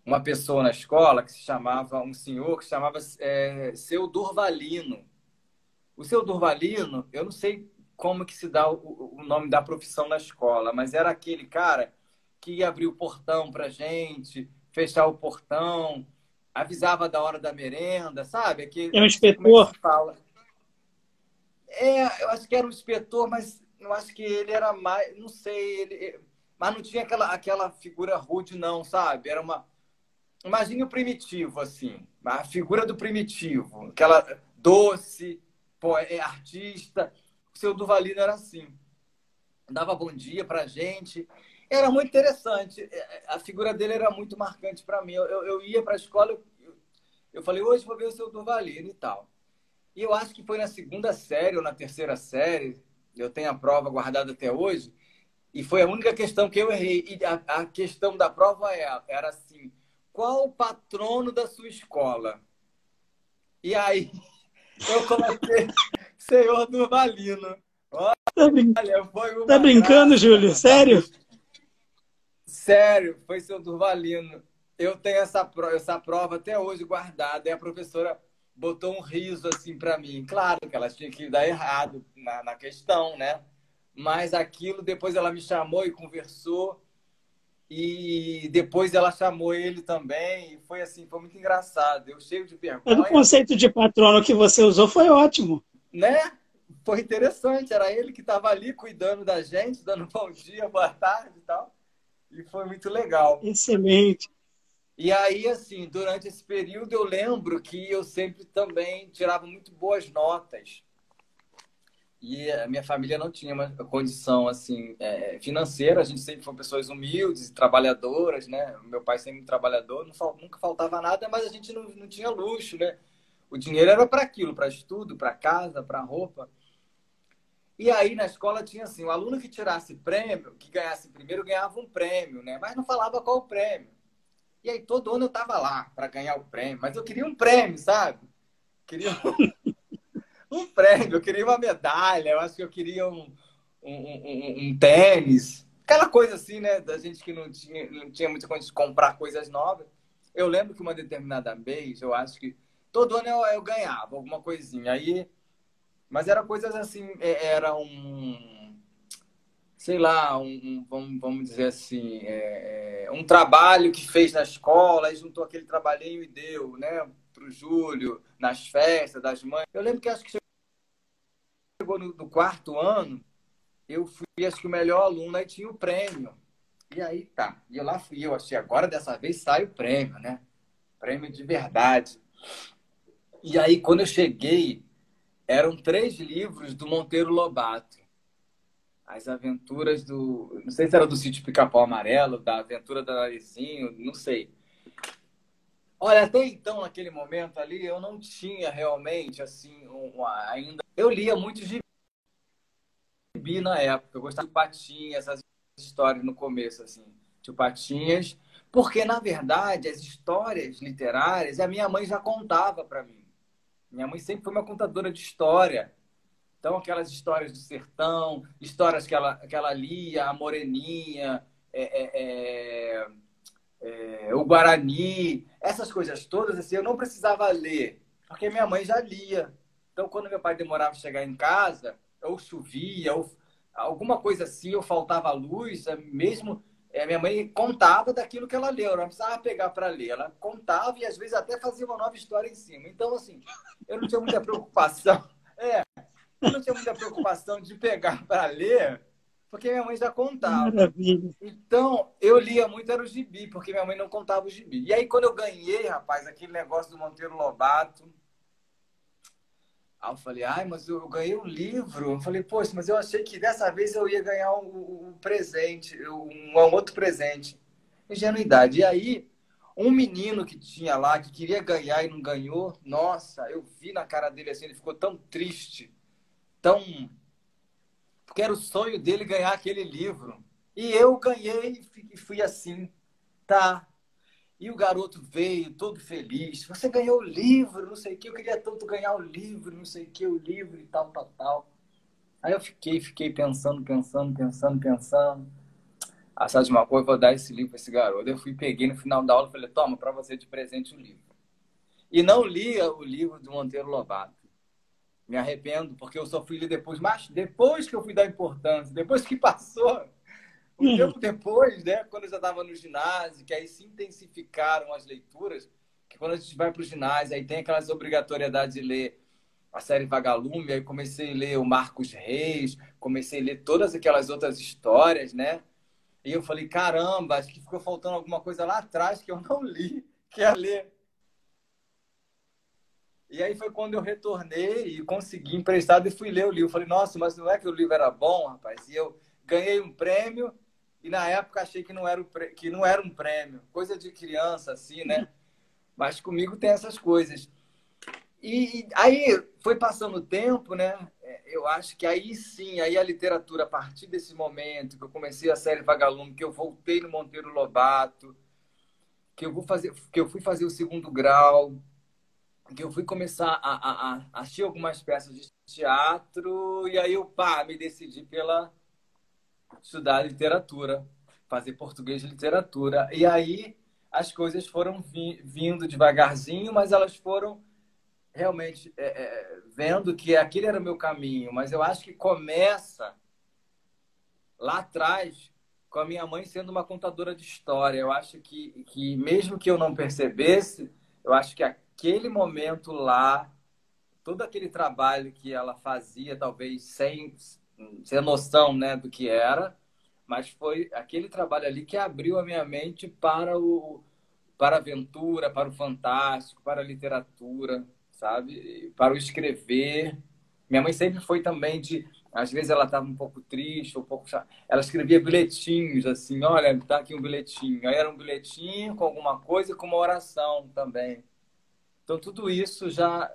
uma pessoa na escola que se chamava, um senhor que se chamava é, Seu Durvalino. O Seu Durvalino, eu não sei como que se dá o, o nome da profissão na escola, mas era aquele cara que ia abrir o portão pra gente, fechar o portão, avisava da hora da merenda, sabe? Aquele, é um inspetor? É, fala. é, eu acho que era um inspetor, mas eu acho que ele era mais, não sei, ele, mas não tinha aquela, aquela figura rude, não, sabe? Era uma, Imagine o primitivo, assim, a figura do primitivo, aquela doce, é, artista. O seu Duvalino era assim. Dava bom dia pra gente. Era muito interessante. É, é, a figura dele era muito marcante para mim. Eu, eu, ia para a escola, eu, eu falei, hoje vou ver o seu Duvalino e tal. E eu acho que foi na segunda série ou na terceira série, eu tenho a prova guardada até hoje, e foi a única questão que eu errei. E a, a questão da prova era assim: qual o patrono da sua escola? E aí eu coloquei Senhor Durvalino. Olha, tá, brin... tá brincando, graça, Júlio? Sério? Sério, foi Senhor Durvalino. Eu tenho essa prova, essa prova até hoje guardada. E a professora botou um riso assim para mim. Claro que ela tinha que dar errado na, na questão, né? Mas aquilo, depois ela me chamou e conversou. E depois ela chamou ele também. E foi assim, foi muito engraçado. Eu cheio de vergonha. Mas o conceito de patrono que você usou foi ótimo. Né? Foi interessante. Era ele que estava ali cuidando da gente, dando bom dia, boa tarde e tal. E foi muito legal. Excelente. E aí, assim, durante esse período, eu lembro que eu sempre também tirava muito boas notas e a minha família não tinha uma condição assim é, financeira. A gente sempre foi pessoas humildes trabalhadoras né? Meu pai sempre trabalhador não, nunca faltava nada mas a gente não, não tinha luxo né? O dinheiro era para aquilo para estudo para casa para roupa. E aí na escola tinha assim o aluno que tirasse prêmio que ganhasse primeiro ganhava um prêmio né? Mas não falava qual o prêmio. E aí todo ano eu tava lá para ganhar o prêmio, mas eu queria um prêmio, sabe? Queria um, um prêmio, eu queria uma medalha, eu acho que eu queria um, um, um, um tênis, aquela coisa assim, né? Da gente que não tinha, não tinha muita condição de comprar coisas novas. Eu lembro que uma determinada vez, eu acho que todo ano eu, eu ganhava alguma coisinha. Aí, mas era coisas assim, é, era um, sei lá, um, um vamos, dizer assim, é, é, um trabalho que fez na escola, aí juntou aquele trabalhinho e deu, né, para o Júlio, nas festas das mães. Eu lembro que acho que chegou no, no quarto ano, eu fui, acho que o melhor aluno, aí tinha o prêmio. E aí tá. E eu lá fui, eu achei, agora dessa vez sai o prêmio, né? Prêmio de verdade. E aí, quando eu cheguei, eram três livros do Monteiro Lobato. As aventuras do. Não sei se era do sítio Pica-Pau Amarelo, da aventura do Narizinho, não sei. Olha, até então, naquele momento ali, eu não tinha realmente, assim, um, ainda. Eu lia muito gibi na época. Eu gostava de Patinhas, essas histórias no começo, assim, de Patinhas. Porque, na verdade, as histórias literárias, a minha mãe já contava para mim. Minha mãe sempre foi uma contadora de história. Então, aquelas histórias do sertão, histórias que ela, que ela lia, a Moreninha, é, é, é, é, o Guarani, essas coisas todas, assim, eu não precisava ler, porque minha mãe já lia. Então, quando meu pai demorava a chegar em casa, ou chovia, ou alguma coisa assim, ou faltava luz, mesmo é, minha mãe contava daquilo que ela leu, ela não precisava pegar para ler, ela contava e às vezes até fazia uma nova história em cima. Então, assim, eu não tinha muita preocupação, é, eu não tinha muita preocupação de pegar para ler, porque minha mãe já contava. Maravilha. Então, eu lia muito era o gibi, porque minha mãe não contava o gibi. E aí, quando eu ganhei, rapaz, aquele negócio do Monteiro Lobato, Aí eu falei, ai, mas eu ganhei um livro. Eu falei, poxa, mas eu achei que dessa vez eu ia ganhar um, um presente, um, um, outro presente. Ingenuidade. E aí, um menino que tinha lá, que queria ganhar e não ganhou, nossa, eu vi na cara dele assim, ele ficou tão triste, tão. Porque era o sonho dele ganhar aquele livro. E eu ganhei e fui assim, tá, e o garoto veio todo feliz. Você ganhou o livro, não sei o que. Eu queria tanto ganhar o livro, não sei o que, o livro e tal, tal, tal. Aí eu fiquei, fiquei pensando, pensando, pensando, pensando. Ah, sabe de uma coisa? Vou dar esse livro para esse garoto. Eu fui, peguei no final da aula e falei: toma, para você de presente o livro. E não li o livro do Monteiro Lobato. Me arrependo, porque eu só fui ler depois, mas depois que eu fui dar importância, depois que passou um tempo depois, né, quando eu já estava no ginásio, que aí se intensificaram as leituras, que quando a gente vai para o ginásio, aí tem aquelas obrigatoriedades de ler a série Vagalume, aí comecei a ler o Marcos Reis, comecei a ler todas aquelas outras histórias, né? E eu falei, caramba, acho que ficou faltando alguma coisa lá atrás que eu não li, que é ler. E aí foi quando eu retornei e consegui emprestado e fui ler o livro. Falei, nossa, mas não é que o livro era bom, rapaz? E eu ganhei um prêmio e na época achei que não era, que não era um prêmio, coisa de criança, assim, né? Mas comigo tem essas coisas. E, e aí foi passando o tempo, né? É, eu acho que aí sim, aí a literatura, a partir desse momento que eu comecei a série Vagalume, que eu voltei no Monteiro Lobato, que eu, vou fazer, que eu fui fazer o segundo grau, que eu fui começar a, a, a assistir algumas peças de teatro, e aí eu, pá, me decidi pela estudar literatura, fazer português de literatura. E aí as coisas foram vi vindo devagarzinho, mas elas foram realmente é, é, vendo que aquele era o meu caminho. Mas eu acho que começa lá atrás com a minha mãe sendo uma contadora de história. Eu acho que, que mesmo que eu não percebesse, eu acho que aquele momento lá, todo aquele trabalho que ela fazia, talvez sem sem noção né, do que era, mas foi aquele trabalho ali que abriu a minha mente para o para a aventura, para o fantástico, para a literatura, sabe? Para o escrever. Minha mãe sempre foi também de às vezes ela estava um pouco triste, um pouco ela escrevia bilhetinhos assim, olha, tá aqui um bilhetinho. Aí era um bilhetinho com alguma coisa, com uma oração também. Então tudo isso já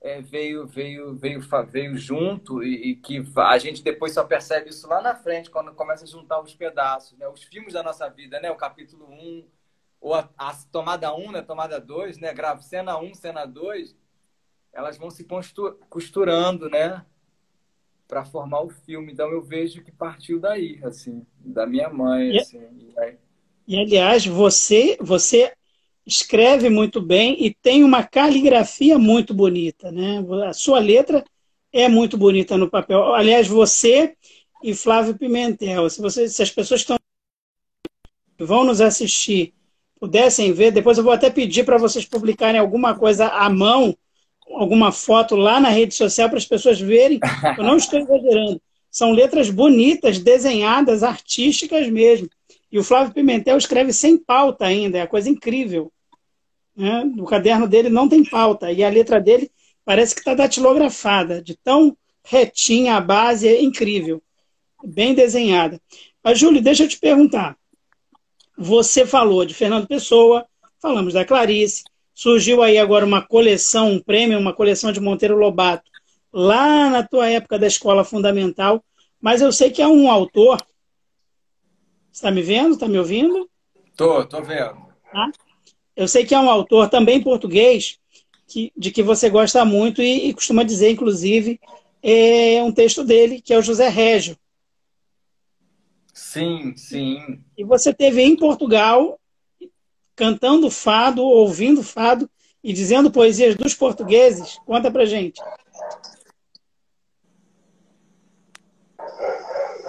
é, veio, veio, veio, veio junto e, e, que a gente depois só percebe isso lá na frente, quando começa a juntar os pedaços, né? Os filmes da nossa vida, né? O capítulo 1, ou a, a tomada 1, né, tomada 2, né, gravo cena 1, cena 2, elas vão se costurando, né, para formar o filme. Então eu vejo que partiu daí, assim, da minha mãe, e, assim. E, aí... e aliás, você, você escreve muito bem e tem uma caligrafia muito bonita, né? A sua letra é muito bonita no papel. Aliás, você e Flávio Pimentel, se, você, se as pessoas estão vão nos assistir pudessem ver, depois eu vou até pedir para vocês publicarem alguma coisa à mão, alguma foto lá na rede social para as pessoas verem. Eu não estou exagerando. São letras bonitas, desenhadas, artísticas mesmo. E o Flávio Pimentel escreve sem pauta ainda, é uma coisa incrível. Né? No caderno dele não tem pauta. E a letra dele parece que está datilografada, de tão retinha a base, é incrível. Bem desenhada. Mas, Júlio, deixa eu te perguntar. Você falou de Fernando Pessoa, falamos da Clarice, surgiu aí agora uma coleção, um prêmio, uma coleção de Monteiro Lobato, lá na tua época da escola fundamental, mas eu sei que é um autor. Está me vendo? Está me ouvindo? Tô, tô vendo. Tá? Eu sei que é um autor também português, que, de que você gosta muito e, e costuma dizer, inclusive, é um texto dele, que é o José Régio. Sim, sim. E você teve em Portugal cantando fado, ouvindo fado e dizendo poesias dos portugueses. Conta pra gente.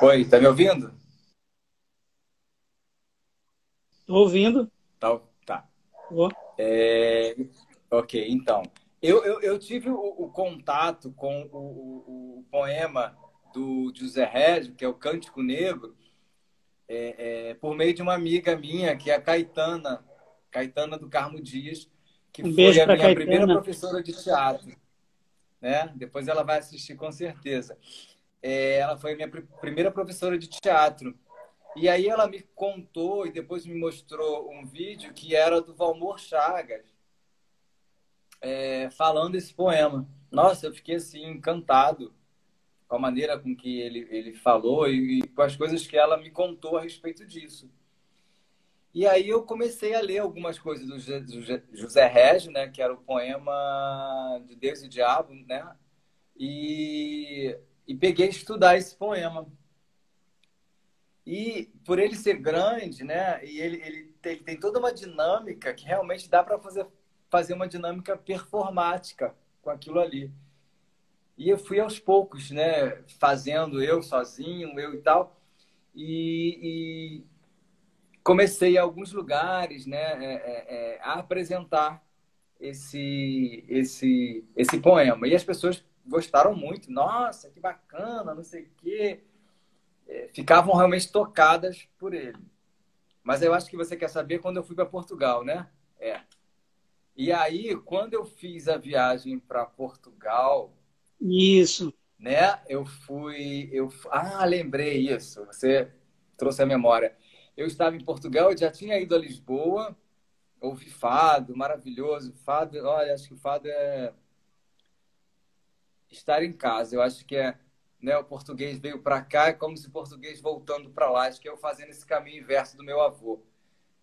Oi, tá me ouvindo? Tô ouvindo. É, ok, então. Eu, eu, eu tive o, o, contato com o, o, o poema do José Régio, que é o Cântico Negro, é, é, por meio de uma amiga minha, que é a Caetana, Caetana do Carmo Dias, que um foi a minha Caetana. primeira professora de teatro. Né? Depois ela vai assistir com certeza. É, ela foi a minha pr primeira professora de teatro. E aí ela me contou e depois me mostrou um vídeo que era do Valmor Chagas, é, falando esse poema. Nossa, eu fiquei assim encantado com a maneira com que ele, ele falou e, e com as coisas que ela me contou a respeito disso. E aí eu comecei a ler algumas coisas do José Régio, né, que era o poema de Deus e Diabo, né? E, e peguei a estudar esse poema. E por ele ser grande, né, e ele, ele, tem, ele tem toda uma dinâmica que realmente dá para fazer, fazer uma dinâmica performática com aquilo ali. E eu fui aos poucos, né, fazendo eu sozinho, eu e tal. E, e comecei em alguns lugares, né, é, é, é, a apresentar esse, esse, esse poema. E as pessoas gostaram muito. Nossa, que bacana, não sei o quê. É, ficavam realmente tocadas por ele. Mas eu acho que você quer saber quando eu fui para Portugal, né? É. E aí, quando eu fiz a viagem para Portugal, isso. Né? Eu fui. Eu... Ah, lembrei isso. Você trouxe a memória. Eu estava em Portugal, eu já tinha ido a Lisboa, ouvi fado, maravilhoso. Fado, olha, acho que o fado é estar em casa. Eu acho que é. Né, o português veio para cá, é como se o português voltando para lá. Acho que eu fazendo esse caminho inverso do meu avô.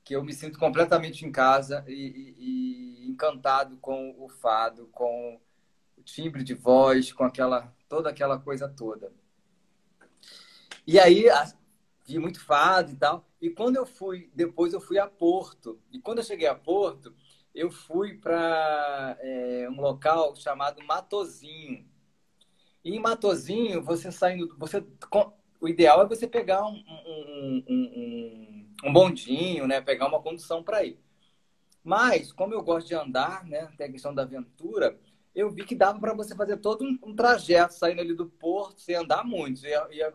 Que eu me sinto completamente em casa e, e, e encantado com o fado, com timbre de voz, com aquela toda aquela coisa toda. E aí vi muito fado e tal. E quando eu fui, depois eu fui a Porto. E quando eu cheguei a Porto, eu fui para é, um local chamado Matozinho. E em Matozinho, você saindo, você o ideal é você pegar um, um, um, um bondinho, né? Pegar uma condução para ir. Mas, como eu gosto de andar, né? Tem a questão da aventura, eu vi que dava para você fazer todo um, trajeto saindo ali do porto, sem andar muito. Ia, ia,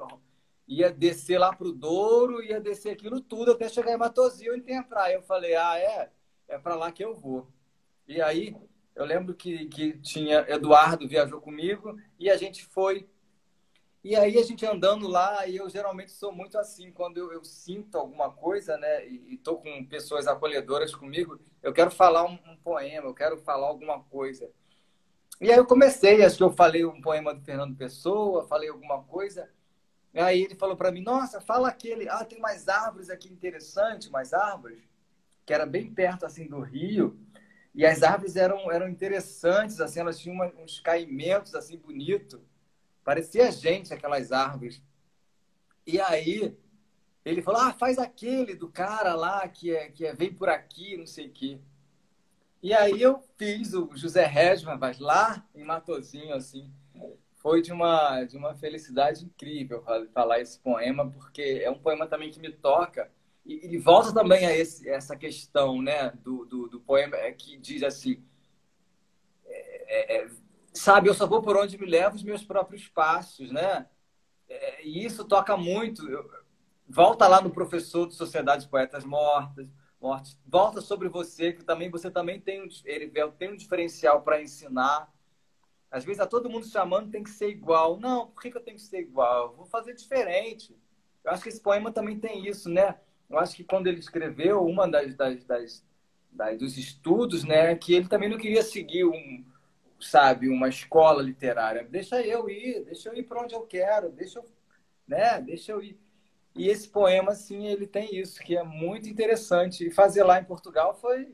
ia descer lá para o Douro, ia descer aquilo tudo até chegar em Matozinho e tem a praia. Eu falei, ah, é? É para lá que eu vou. E aí, eu lembro que, que tinha Eduardo viajou comigo e a gente foi. E aí a gente andando lá, e eu geralmente sou muito assim, quando eu, eu sinto alguma coisa, né, e, estou com pessoas acolhedoras comigo, eu quero falar um, um poema, eu quero falar alguma coisa. E aí eu comecei, acho que eu falei um poema do Fernando Pessoa, falei alguma coisa. E aí ele falou para mim: Nossa, fala aquele. Ah, tem mais árvores aqui interessantes, mais árvores. que era bem perto assim do rio, e as árvores eram, eram interessantes, assim, elas tinham uma, uns caimentos assim bonito, parecia gente aquelas árvores. E aí ele falou: "Ah, faz aquele do cara lá que é que é vem por aqui, não sei o quê". E aí eu fiz o José Regman, mas lá em Matozinho assim. Foi de uma de uma felicidade incrível falar esse poema, porque é um poema também que me toca e, e volta também a esse, essa questão né, do, do, do poema é que diz assim: é, é, sabe, eu só vou por onde me levo os meus próprios passos, né? É, e isso toca muito. Eu, volta lá no professor de Sociedade de Poetas Mortas, Mortes, volta sobre você, que também você também tem um, ele tem um diferencial para ensinar. Às vezes, a todo mundo chamando tem que ser igual. Não, por que, que eu tenho que ser igual? vou fazer diferente. Eu acho que esse poema também tem isso, né? Eu acho que quando ele escreveu, uma das, das, das, das, dos estudos, né, que ele também não queria seguir um, sabe, uma escola literária. Deixa eu ir, deixa eu ir para onde eu quero, deixa eu, né, deixa eu ir. E esse poema, assim, ele tem isso, que é muito interessante. E fazer lá em Portugal foi,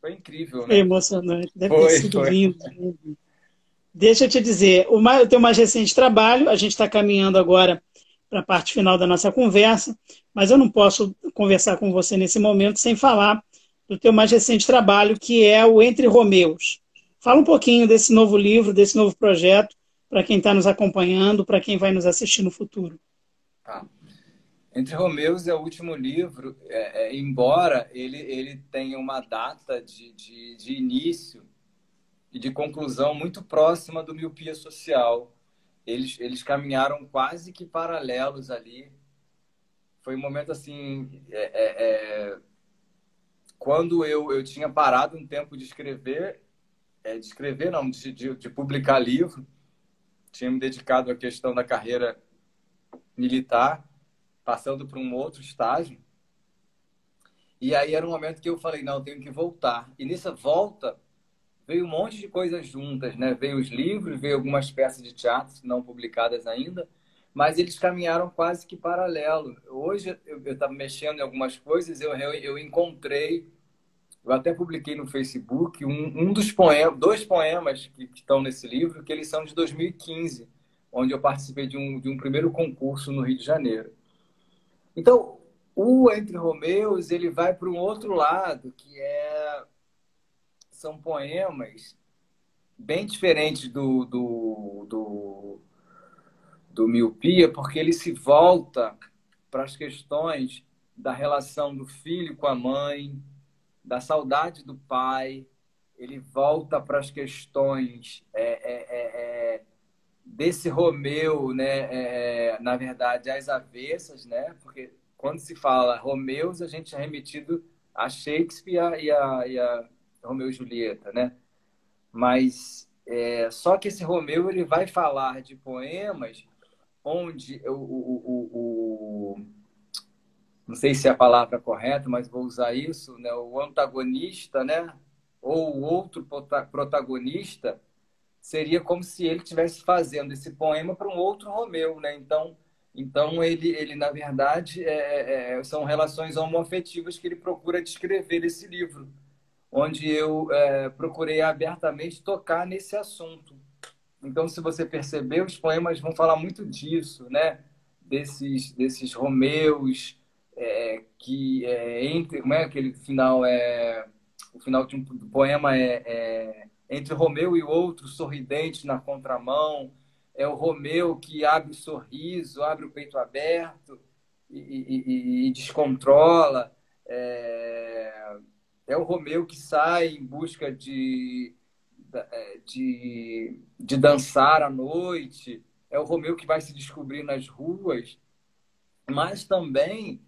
foi incrível, né? Foi emocionante, deve foi, ter sido foi. lindo. Deixa eu te dizer, o, mais, o teu mais recente trabalho, a gente está caminhando agora para a parte final da nossa conversa, mas eu não posso conversar com você nesse momento sem falar do teu mais recente trabalho, que é o Entre Romeus. Fala um pouquinho desse novo livro, desse novo projeto, para quem está nos acompanhando, para quem vai nos assistir no futuro. Tá. Entre Romeus é o último livro, é, é, embora ele, ele tenha uma data de, de, de início e de conclusão muito próxima do Miopia Social, eles, eles caminharam quase que paralelos ali. Foi um momento assim. É, é, é, quando eu, eu tinha parado um tempo de escrever, é, de escrever, não, de, de, de publicar livro, tinha me dedicado à questão da carreira militar, passando para um outro estágio. E aí era um momento que eu falei, não, eu tenho que voltar. E nessa volta, veio um monte de coisas juntas, né? Veio os livros, veio algumas peças de teatro não publicadas ainda, mas eles caminharam quase que paralelo. Hoje eu estava mexendo em algumas coisas, eu, eu, eu, encontrei, eu até publiquei no Facebook um, um dos poemas, dois poemas que, que, estão nesse livro, que eles são de 2015, onde eu participei de um, de um primeiro concurso no Rio de Janeiro. Então, o Entre Romeus, ele vai para um outro lado, que é são poemas bem diferentes do, do, do, do Miopia, porque ele se volta para as questões da relação do filho com a mãe, da saudade do pai, ele volta para as questões é, é, é, é desse Romeu, né, é, na verdade, às avessas, né, porque quando se fala Romeus, a gente é remetido a Shakespeare e a, e a Romeu e Julieta, né? Mas é, só que esse Romeu ele vai falar de poemas onde o, o, o, o, não sei se é a palavra correta, mas vou usar isso, né? O antagonista, né? Ou o outro protagonista seria como se ele estivesse fazendo esse poema para um outro Romeu, né? Então, então ele, ele na verdade, é, é, são relações homoafetivas que ele procura descrever nesse livro onde eu é, procurei abertamente tocar nesse assunto. Então, se você perceber, os poemas vão falar muito disso, né? Desses, desses Romeus, é, que é, entre, como é aquele final é o final de um poema é, é, entre Romeu e outro sorridente na contramão é o Romeu que abre o sorriso abre o peito aberto e, e, e, e descontrola é, é o Romeu que sai em busca de, é, de, de dançar à noite, é o Romeu que vai se descobrir nas ruas, mas também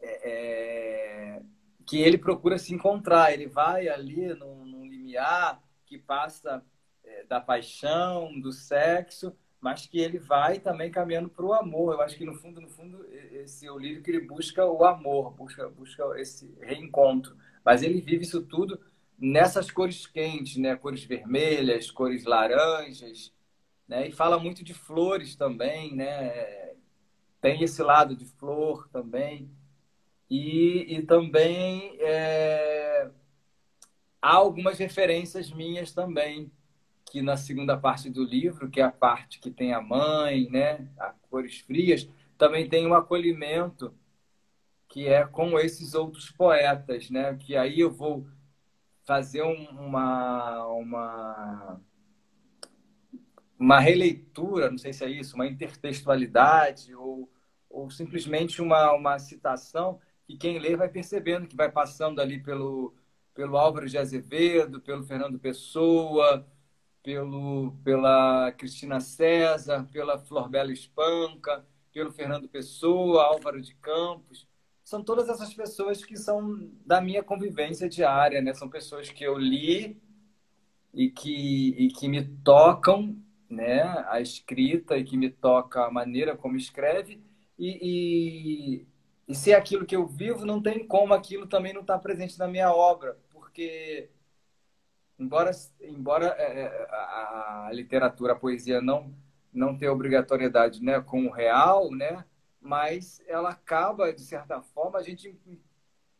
é, é, que ele procura se encontrar, ele vai ali num, num limiar que passa é, da paixão, do sexo, mas que ele vai também caminhando para o amor. Eu acho que no fundo, no fundo, esse o livro que ele busca o amor, busca, busca esse reencontro. Mas ele vive isso tudo nessas cores quentes, né? Cores vermelhas, cores laranjas, né? E fala muito de flores também, né? Tem esse lado de flor também. E, e também é, há algumas referências minhas também, que na segunda parte do livro, que é a parte que tem a mãe, né, cores frias, também tem um acolhimento que é com esses outros poetas, né? Que aí eu vou fazer uma uma uma releitura, não sei se é isso, uma intertextualidade ou, ou simplesmente uma, uma citação que quem lê vai percebendo que vai passando ali pelo, pelo Álvaro de Azevedo, pelo Fernando Pessoa, pelo, pela Cristina César, pela Florbela Espanca, pelo Fernando Pessoa, Álvaro de Campos. São todas essas pessoas que são da minha convivência diária, né? São pessoas que eu li e que, e que me tocam né, a escrita e que me toca a maneira como escreve e, e, e se é aquilo que eu vivo, não tem como aquilo também não estar tá presente na minha obra, porque embora embora é, é, a, literatura, a poesia não não tenha obrigatoriedade, né, com o real, né, mas ela acaba de certa forma a gente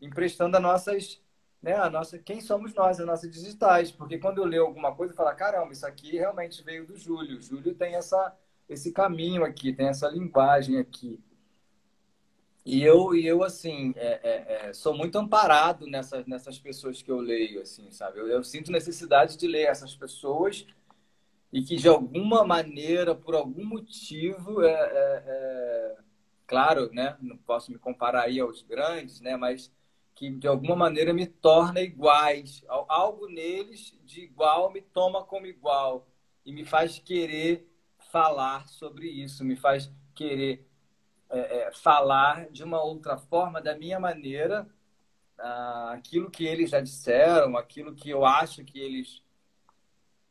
emprestando as nossas né, a nossa, quem somos nós, as nossas digitais. Porque quando eu leio alguma coisa, eu falo, caramba, isso aqui realmente veio do Júlio. O Júlio tem essa, esse caminho aqui, tem essa linguagem aqui. E eu, e eu assim, é, é, é, sou muito amparado nessas, nessas pessoas que eu leio, assim, sabe? Eu, eu sinto necessidade de ler essas pessoas e que, de alguma maneira, por algum motivo, é, é, é claro, né? Não posso me comparar aí aos grandes, né? Mas que de alguma maneira me torna iguais. Algo neles de igual me toma como igual e me faz querer falar sobre isso, me faz querer é, é, falar de uma outra forma, da minha maneira, ah, aquilo que eles já disseram, aquilo que eu acho que eles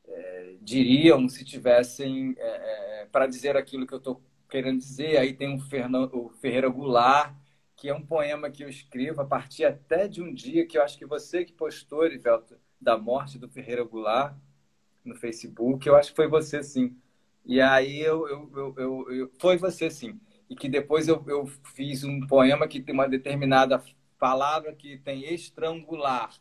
é, diriam se tivessem é, é, para dizer aquilo que eu estou querendo dizer. Aí tem o, Fernando, o Ferreira Goulart, que é um poema que eu escrevo a partir até de um dia que eu acho que você que postou, Erivelto, da morte do Ferreira Goulart no Facebook, eu acho que foi você sim. E aí eu, eu, eu, eu, eu foi você sim. E que depois eu, eu fiz um poema que tem uma determinada palavra que tem estrangular,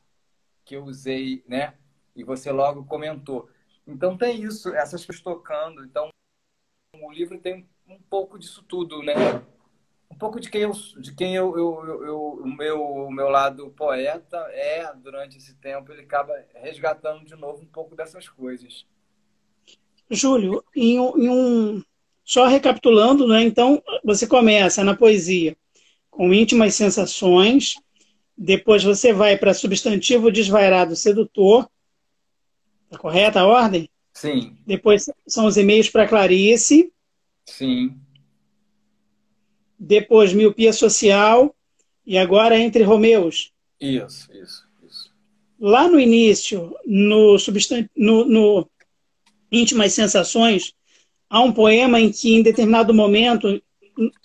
que eu usei, né? E você logo comentou. Então tem isso, essas coisas tocando. Então o livro tem um pouco disso tudo, né? um pouco de quem eu, de quem eu, eu, eu, o meu, o meu lado poeta é durante esse tempo ele acaba resgatando de novo um pouco dessas coisas. Júlio, em, em um só recapitulando, né? Então você começa na poesia com íntimas sensações, depois você vai para substantivo desvairado sedutor, tá correta a ordem? Sim. Depois são os e-mails para Clarice. Sim depois miopia social e agora entre Romeus. Isso, isso, isso. Lá no início, no, substan... no, no Íntimas Sensações, há um poema em que, em determinado momento,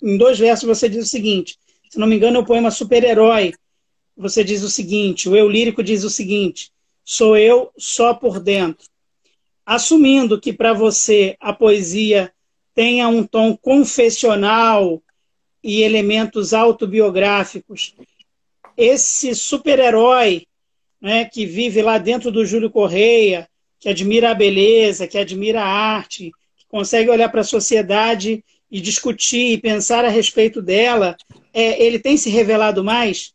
em dois versos, você diz o seguinte: se não me engano, é o poema Super-Herói. Você diz o seguinte: o eu lírico diz o seguinte: sou eu só por dentro. Assumindo que para você a poesia tenha um tom confessional, e elementos autobiográficos. Esse super-herói né, que vive lá dentro do Júlio Correia, que admira a beleza, que admira a arte, que consegue olhar para a sociedade e discutir e pensar a respeito dela, é, ele tem se revelado mais?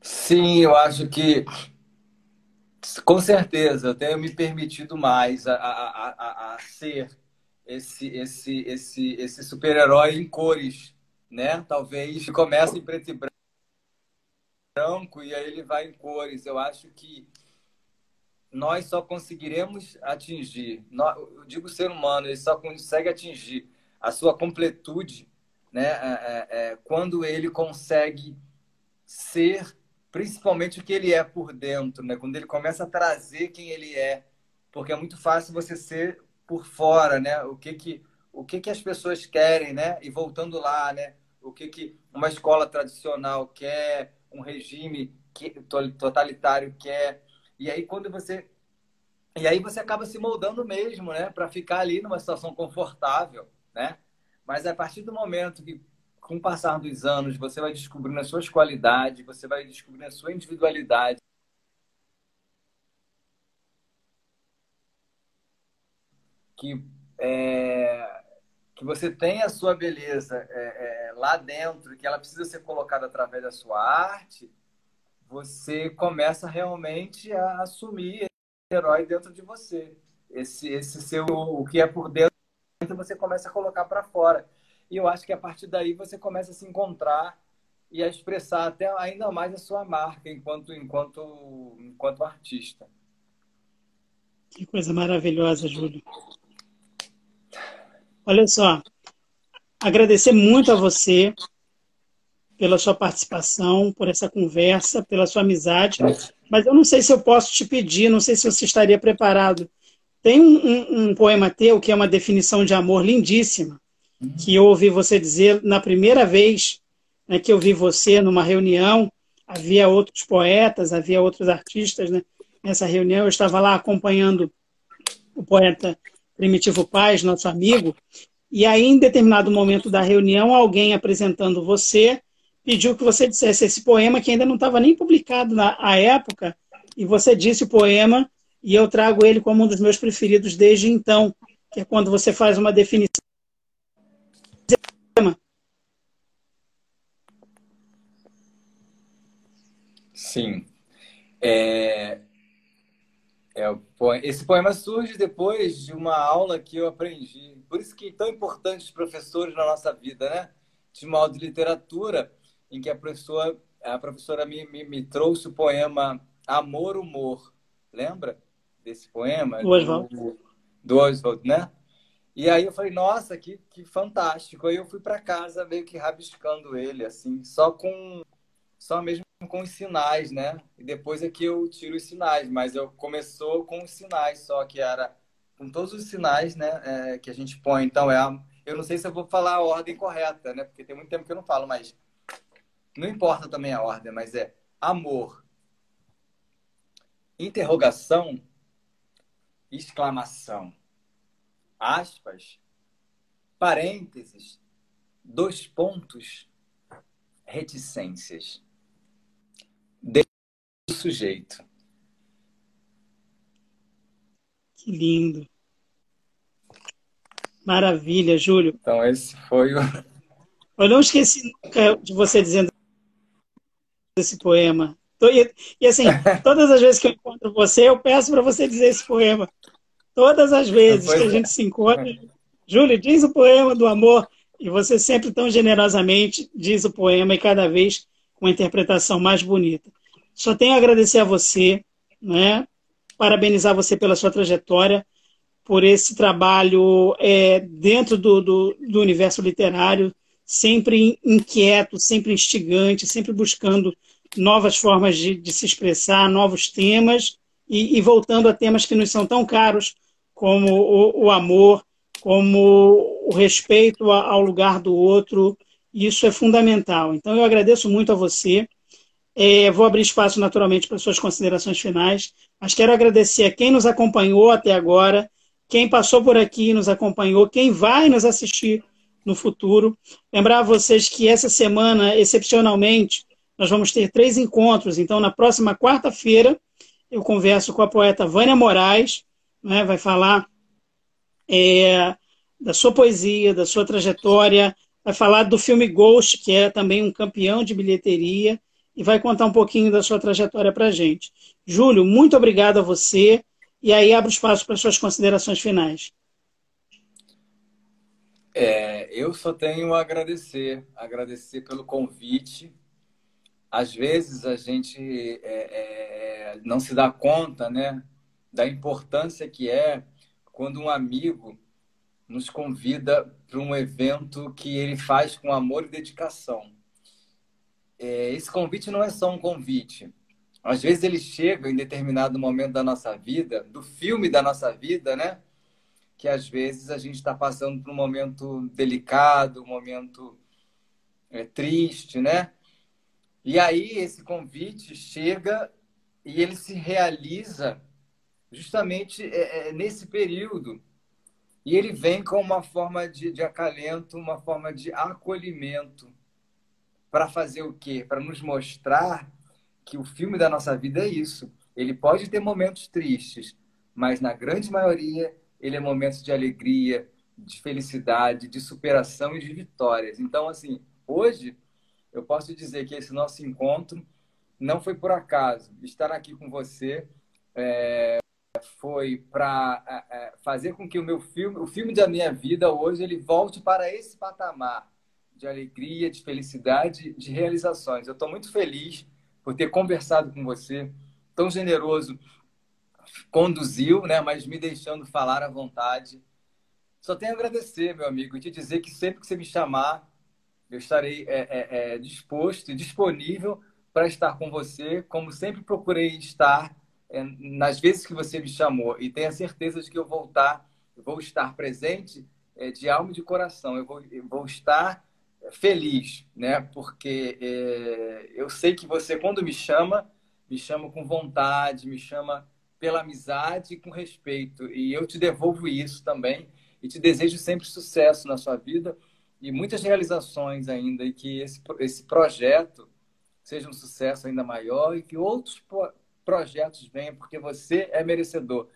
Sim, eu acho que com certeza eu tenho me permitido mais a, a, a, a ser esse esse esse esse super-herói em cores, né? Talvez comece em preto e branco e aí ele vai em cores. Eu acho que nós só conseguiremos atingir, eu digo ser humano, ele só consegue atingir a sua completude, né? É, é, é, quando ele consegue ser principalmente o que ele é por dentro, né? Quando ele começa a trazer quem ele é, porque é muito fácil você ser por fora, né? O que que o que que as pessoas querem, né? E voltando lá, né? O que que uma escola tradicional quer, um regime totalitário quer. E aí quando você e aí você acaba se moldando mesmo, né, para ficar ali numa situação confortável, né? Mas a partir do momento que com o passar dos anos, você vai descobrindo as suas qualidades, você vai descobrindo a sua individualidade. Que, é, que você tem a sua beleza é, é, lá dentro, que ela precisa ser colocada através da sua arte, você começa realmente a assumir esse herói dentro de você. Esse, esse seu, o que é por dentro, você começa a colocar para fora. E eu acho que a partir daí você começa a se encontrar e a expressar até ainda mais a sua marca enquanto enquanto enquanto artista. Que coisa maravilhosa, Júlio. Olha só, agradecer muito a você pela sua participação, por essa conversa, pela sua amizade. Mas eu não sei se eu posso te pedir, não sei se você estaria preparado. Tem um, um, um poema teu que é uma definição de amor lindíssima, que eu ouvi você dizer na primeira vez né, que eu vi você numa reunião. Havia outros poetas, havia outros artistas né, nessa reunião. Eu estava lá acompanhando o poeta Primitivo Paz, nosso amigo, e aí, em determinado momento da reunião, alguém apresentando você pediu que você dissesse esse poema que ainda não estava nem publicado na época, e você disse o poema, e eu trago ele como um dos meus preferidos desde então, que é quando você faz uma definição. Sim. É, é, esse poema surge depois de uma aula que eu aprendi. Por isso que é tão importante os professores na nossa vida, né? De uma aula de literatura em que a professora, a professora me, me, me trouxe o poema Amor, Humor. Lembra desse poema? Do Oswald. Do, do Oswald, né? E aí eu falei, nossa, que, que fantástico. Aí eu fui para casa meio que rabiscando ele, assim, só com só mesmo com os sinais, né? E depois é que eu tiro os sinais, mas eu começou com os sinais só, que era com todos os sinais, né? É, que a gente põe. Então, é a, eu não sei se eu vou falar a ordem correta, né? Porque tem muito tempo que eu não falo, mas não importa também a ordem, mas é amor, interrogação, exclamação, aspas, parênteses, dois pontos, reticências. Sujeito. Que lindo. Maravilha, Júlio. Então, esse foi o. Eu não esqueci nunca de você dizendo esse poema. E, assim, todas as vezes que eu encontro você, eu peço para você dizer esse poema. Todas as vezes pois que a gente é. se encontra, Júlio, diz o poema do amor. E você sempre tão generosamente diz o poema e cada vez com a interpretação mais bonita. Só tenho a agradecer a você, né? parabenizar você pela sua trajetória, por esse trabalho é, dentro do, do, do universo literário, sempre inquieto, sempre instigante, sempre buscando novas formas de, de se expressar, novos temas e, e, voltando a temas que nos são tão caros como o, o amor, como o respeito ao lugar do outro. Isso é fundamental. Então, eu agradeço muito a você. É, vou abrir espaço naturalmente para suas considerações finais, mas quero agradecer a quem nos acompanhou até agora, quem passou por aqui e nos acompanhou, quem vai nos assistir no futuro. Lembrar a vocês que essa semana, excepcionalmente, nós vamos ter três encontros. Então, na próxima quarta-feira, eu converso com a poeta Vânia Moraes, né, vai falar é, da sua poesia, da sua trajetória, vai falar do filme Ghost, que é também um campeão de bilheteria, e vai contar um pouquinho da sua trajetória para a gente. Júlio, muito obrigado a você, e aí abro espaço para suas considerações finais. É, eu só tenho a agradecer, agradecer pelo convite. Às vezes a gente é, é, não se dá conta, né, da importância que é quando um amigo nos convida para um evento que ele faz com amor e dedicação. É, esse convite não é só um convite. Às vezes ele chega em determinado momento da nossa vida, do filme da nossa vida, né? que às vezes a gente está passando por um momento delicado, um momento é, triste, né? E aí esse convite chega e ele se realiza justamente é, é, nesse período. E ele vem com uma forma de, de acalento, uma forma de acolhimento. Para fazer o quê? Para nos mostrar que o filme da nossa vida é isso. Ele pode ter momentos tristes, mas na grande maioria ele é momentos de alegria, de felicidade, de superação e de vitórias. Então, assim, hoje eu posso dizer que esse nosso encontro não foi por acaso. Estar aqui com você é, foi para é, é, fazer com que o meu filme, o filme da minha vida hoje, ele volte para esse patamar de alegria, de felicidade, de realizações. Eu estou muito feliz por ter conversado com você, tão generoso, conduziu, né, mas me deixando falar à vontade. Só tenho a agradecer, meu amigo, e te dizer que sempre que você me chamar, eu estarei é, é, é, disposto e disponível para estar com você, como sempre procurei estar é, nas vezes que você me chamou. E tenha certeza de que eu vou estar, vou estar presente é, de alma e de coração. Eu vou, eu vou estar feliz, né? Porque é, eu sei que você, quando me chama, me chama com vontade, me chama pela amizade e com respeito. E eu te devolvo isso também. E te desejo sempre sucesso na sua vida e muitas realizações ainda. E que esse, esse projeto seja um sucesso ainda maior e que outros projetos venham, porque você é merecedor.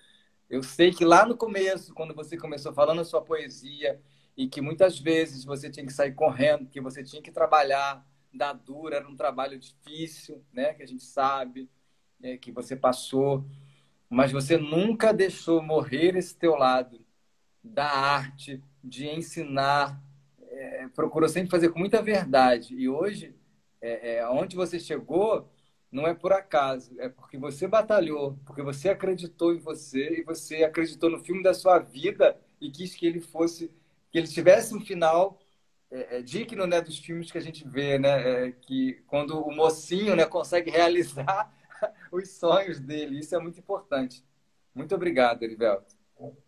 Eu sei que lá no começo, quando você começou falando a sua poesia, e que muitas vezes você tinha que sair correndo, que você tinha que trabalhar da dura, era um trabalho difícil, né? Que a gente sabe é, que você passou, mas você nunca deixou morrer esse teu lado da arte, de ensinar, é, procurou sempre fazer com muita verdade. E hoje, é, é, onde você chegou, não é por acaso, é porque você batalhou, porque você acreditou em você e você acreditou no filme da sua vida e quis que ele fosse que ele tivesse um final é, é, digno né, dos filmes que a gente vê, né? É, que quando o mocinho né, consegue realizar os sonhos dele. Isso é muito importante. Muito obrigado, Erivelto.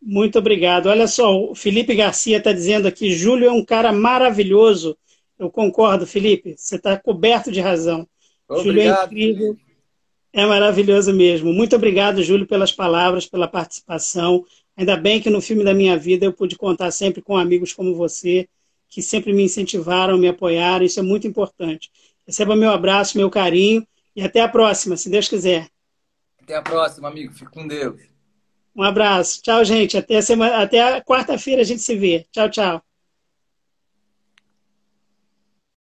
Muito obrigado. Olha só, o Felipe Garcia está dizendo aqui: Júlio é um cara maravilhoso. Eu concordo, Felipe. Você está coberto de razão. Obrigado, Júlio é incrível. Felipe. É maravilhoso mesmo. Muito obrigado, Júlio, pelas palavras, pela participação. Ainda bem que no filme da minha vida eu pude contar sempre com amigos como você, que sempre me incentivaram, me apoiaram. Isso é muito importante. Receba meu abraço, meu carinho e até a próxima, se Deus quiser. Até a próxima, amigo. Fique com Deus. Um abraço. Tchau, gente. Até a, semana... Até quarta-feira a gente se vê. Tchau, tchau.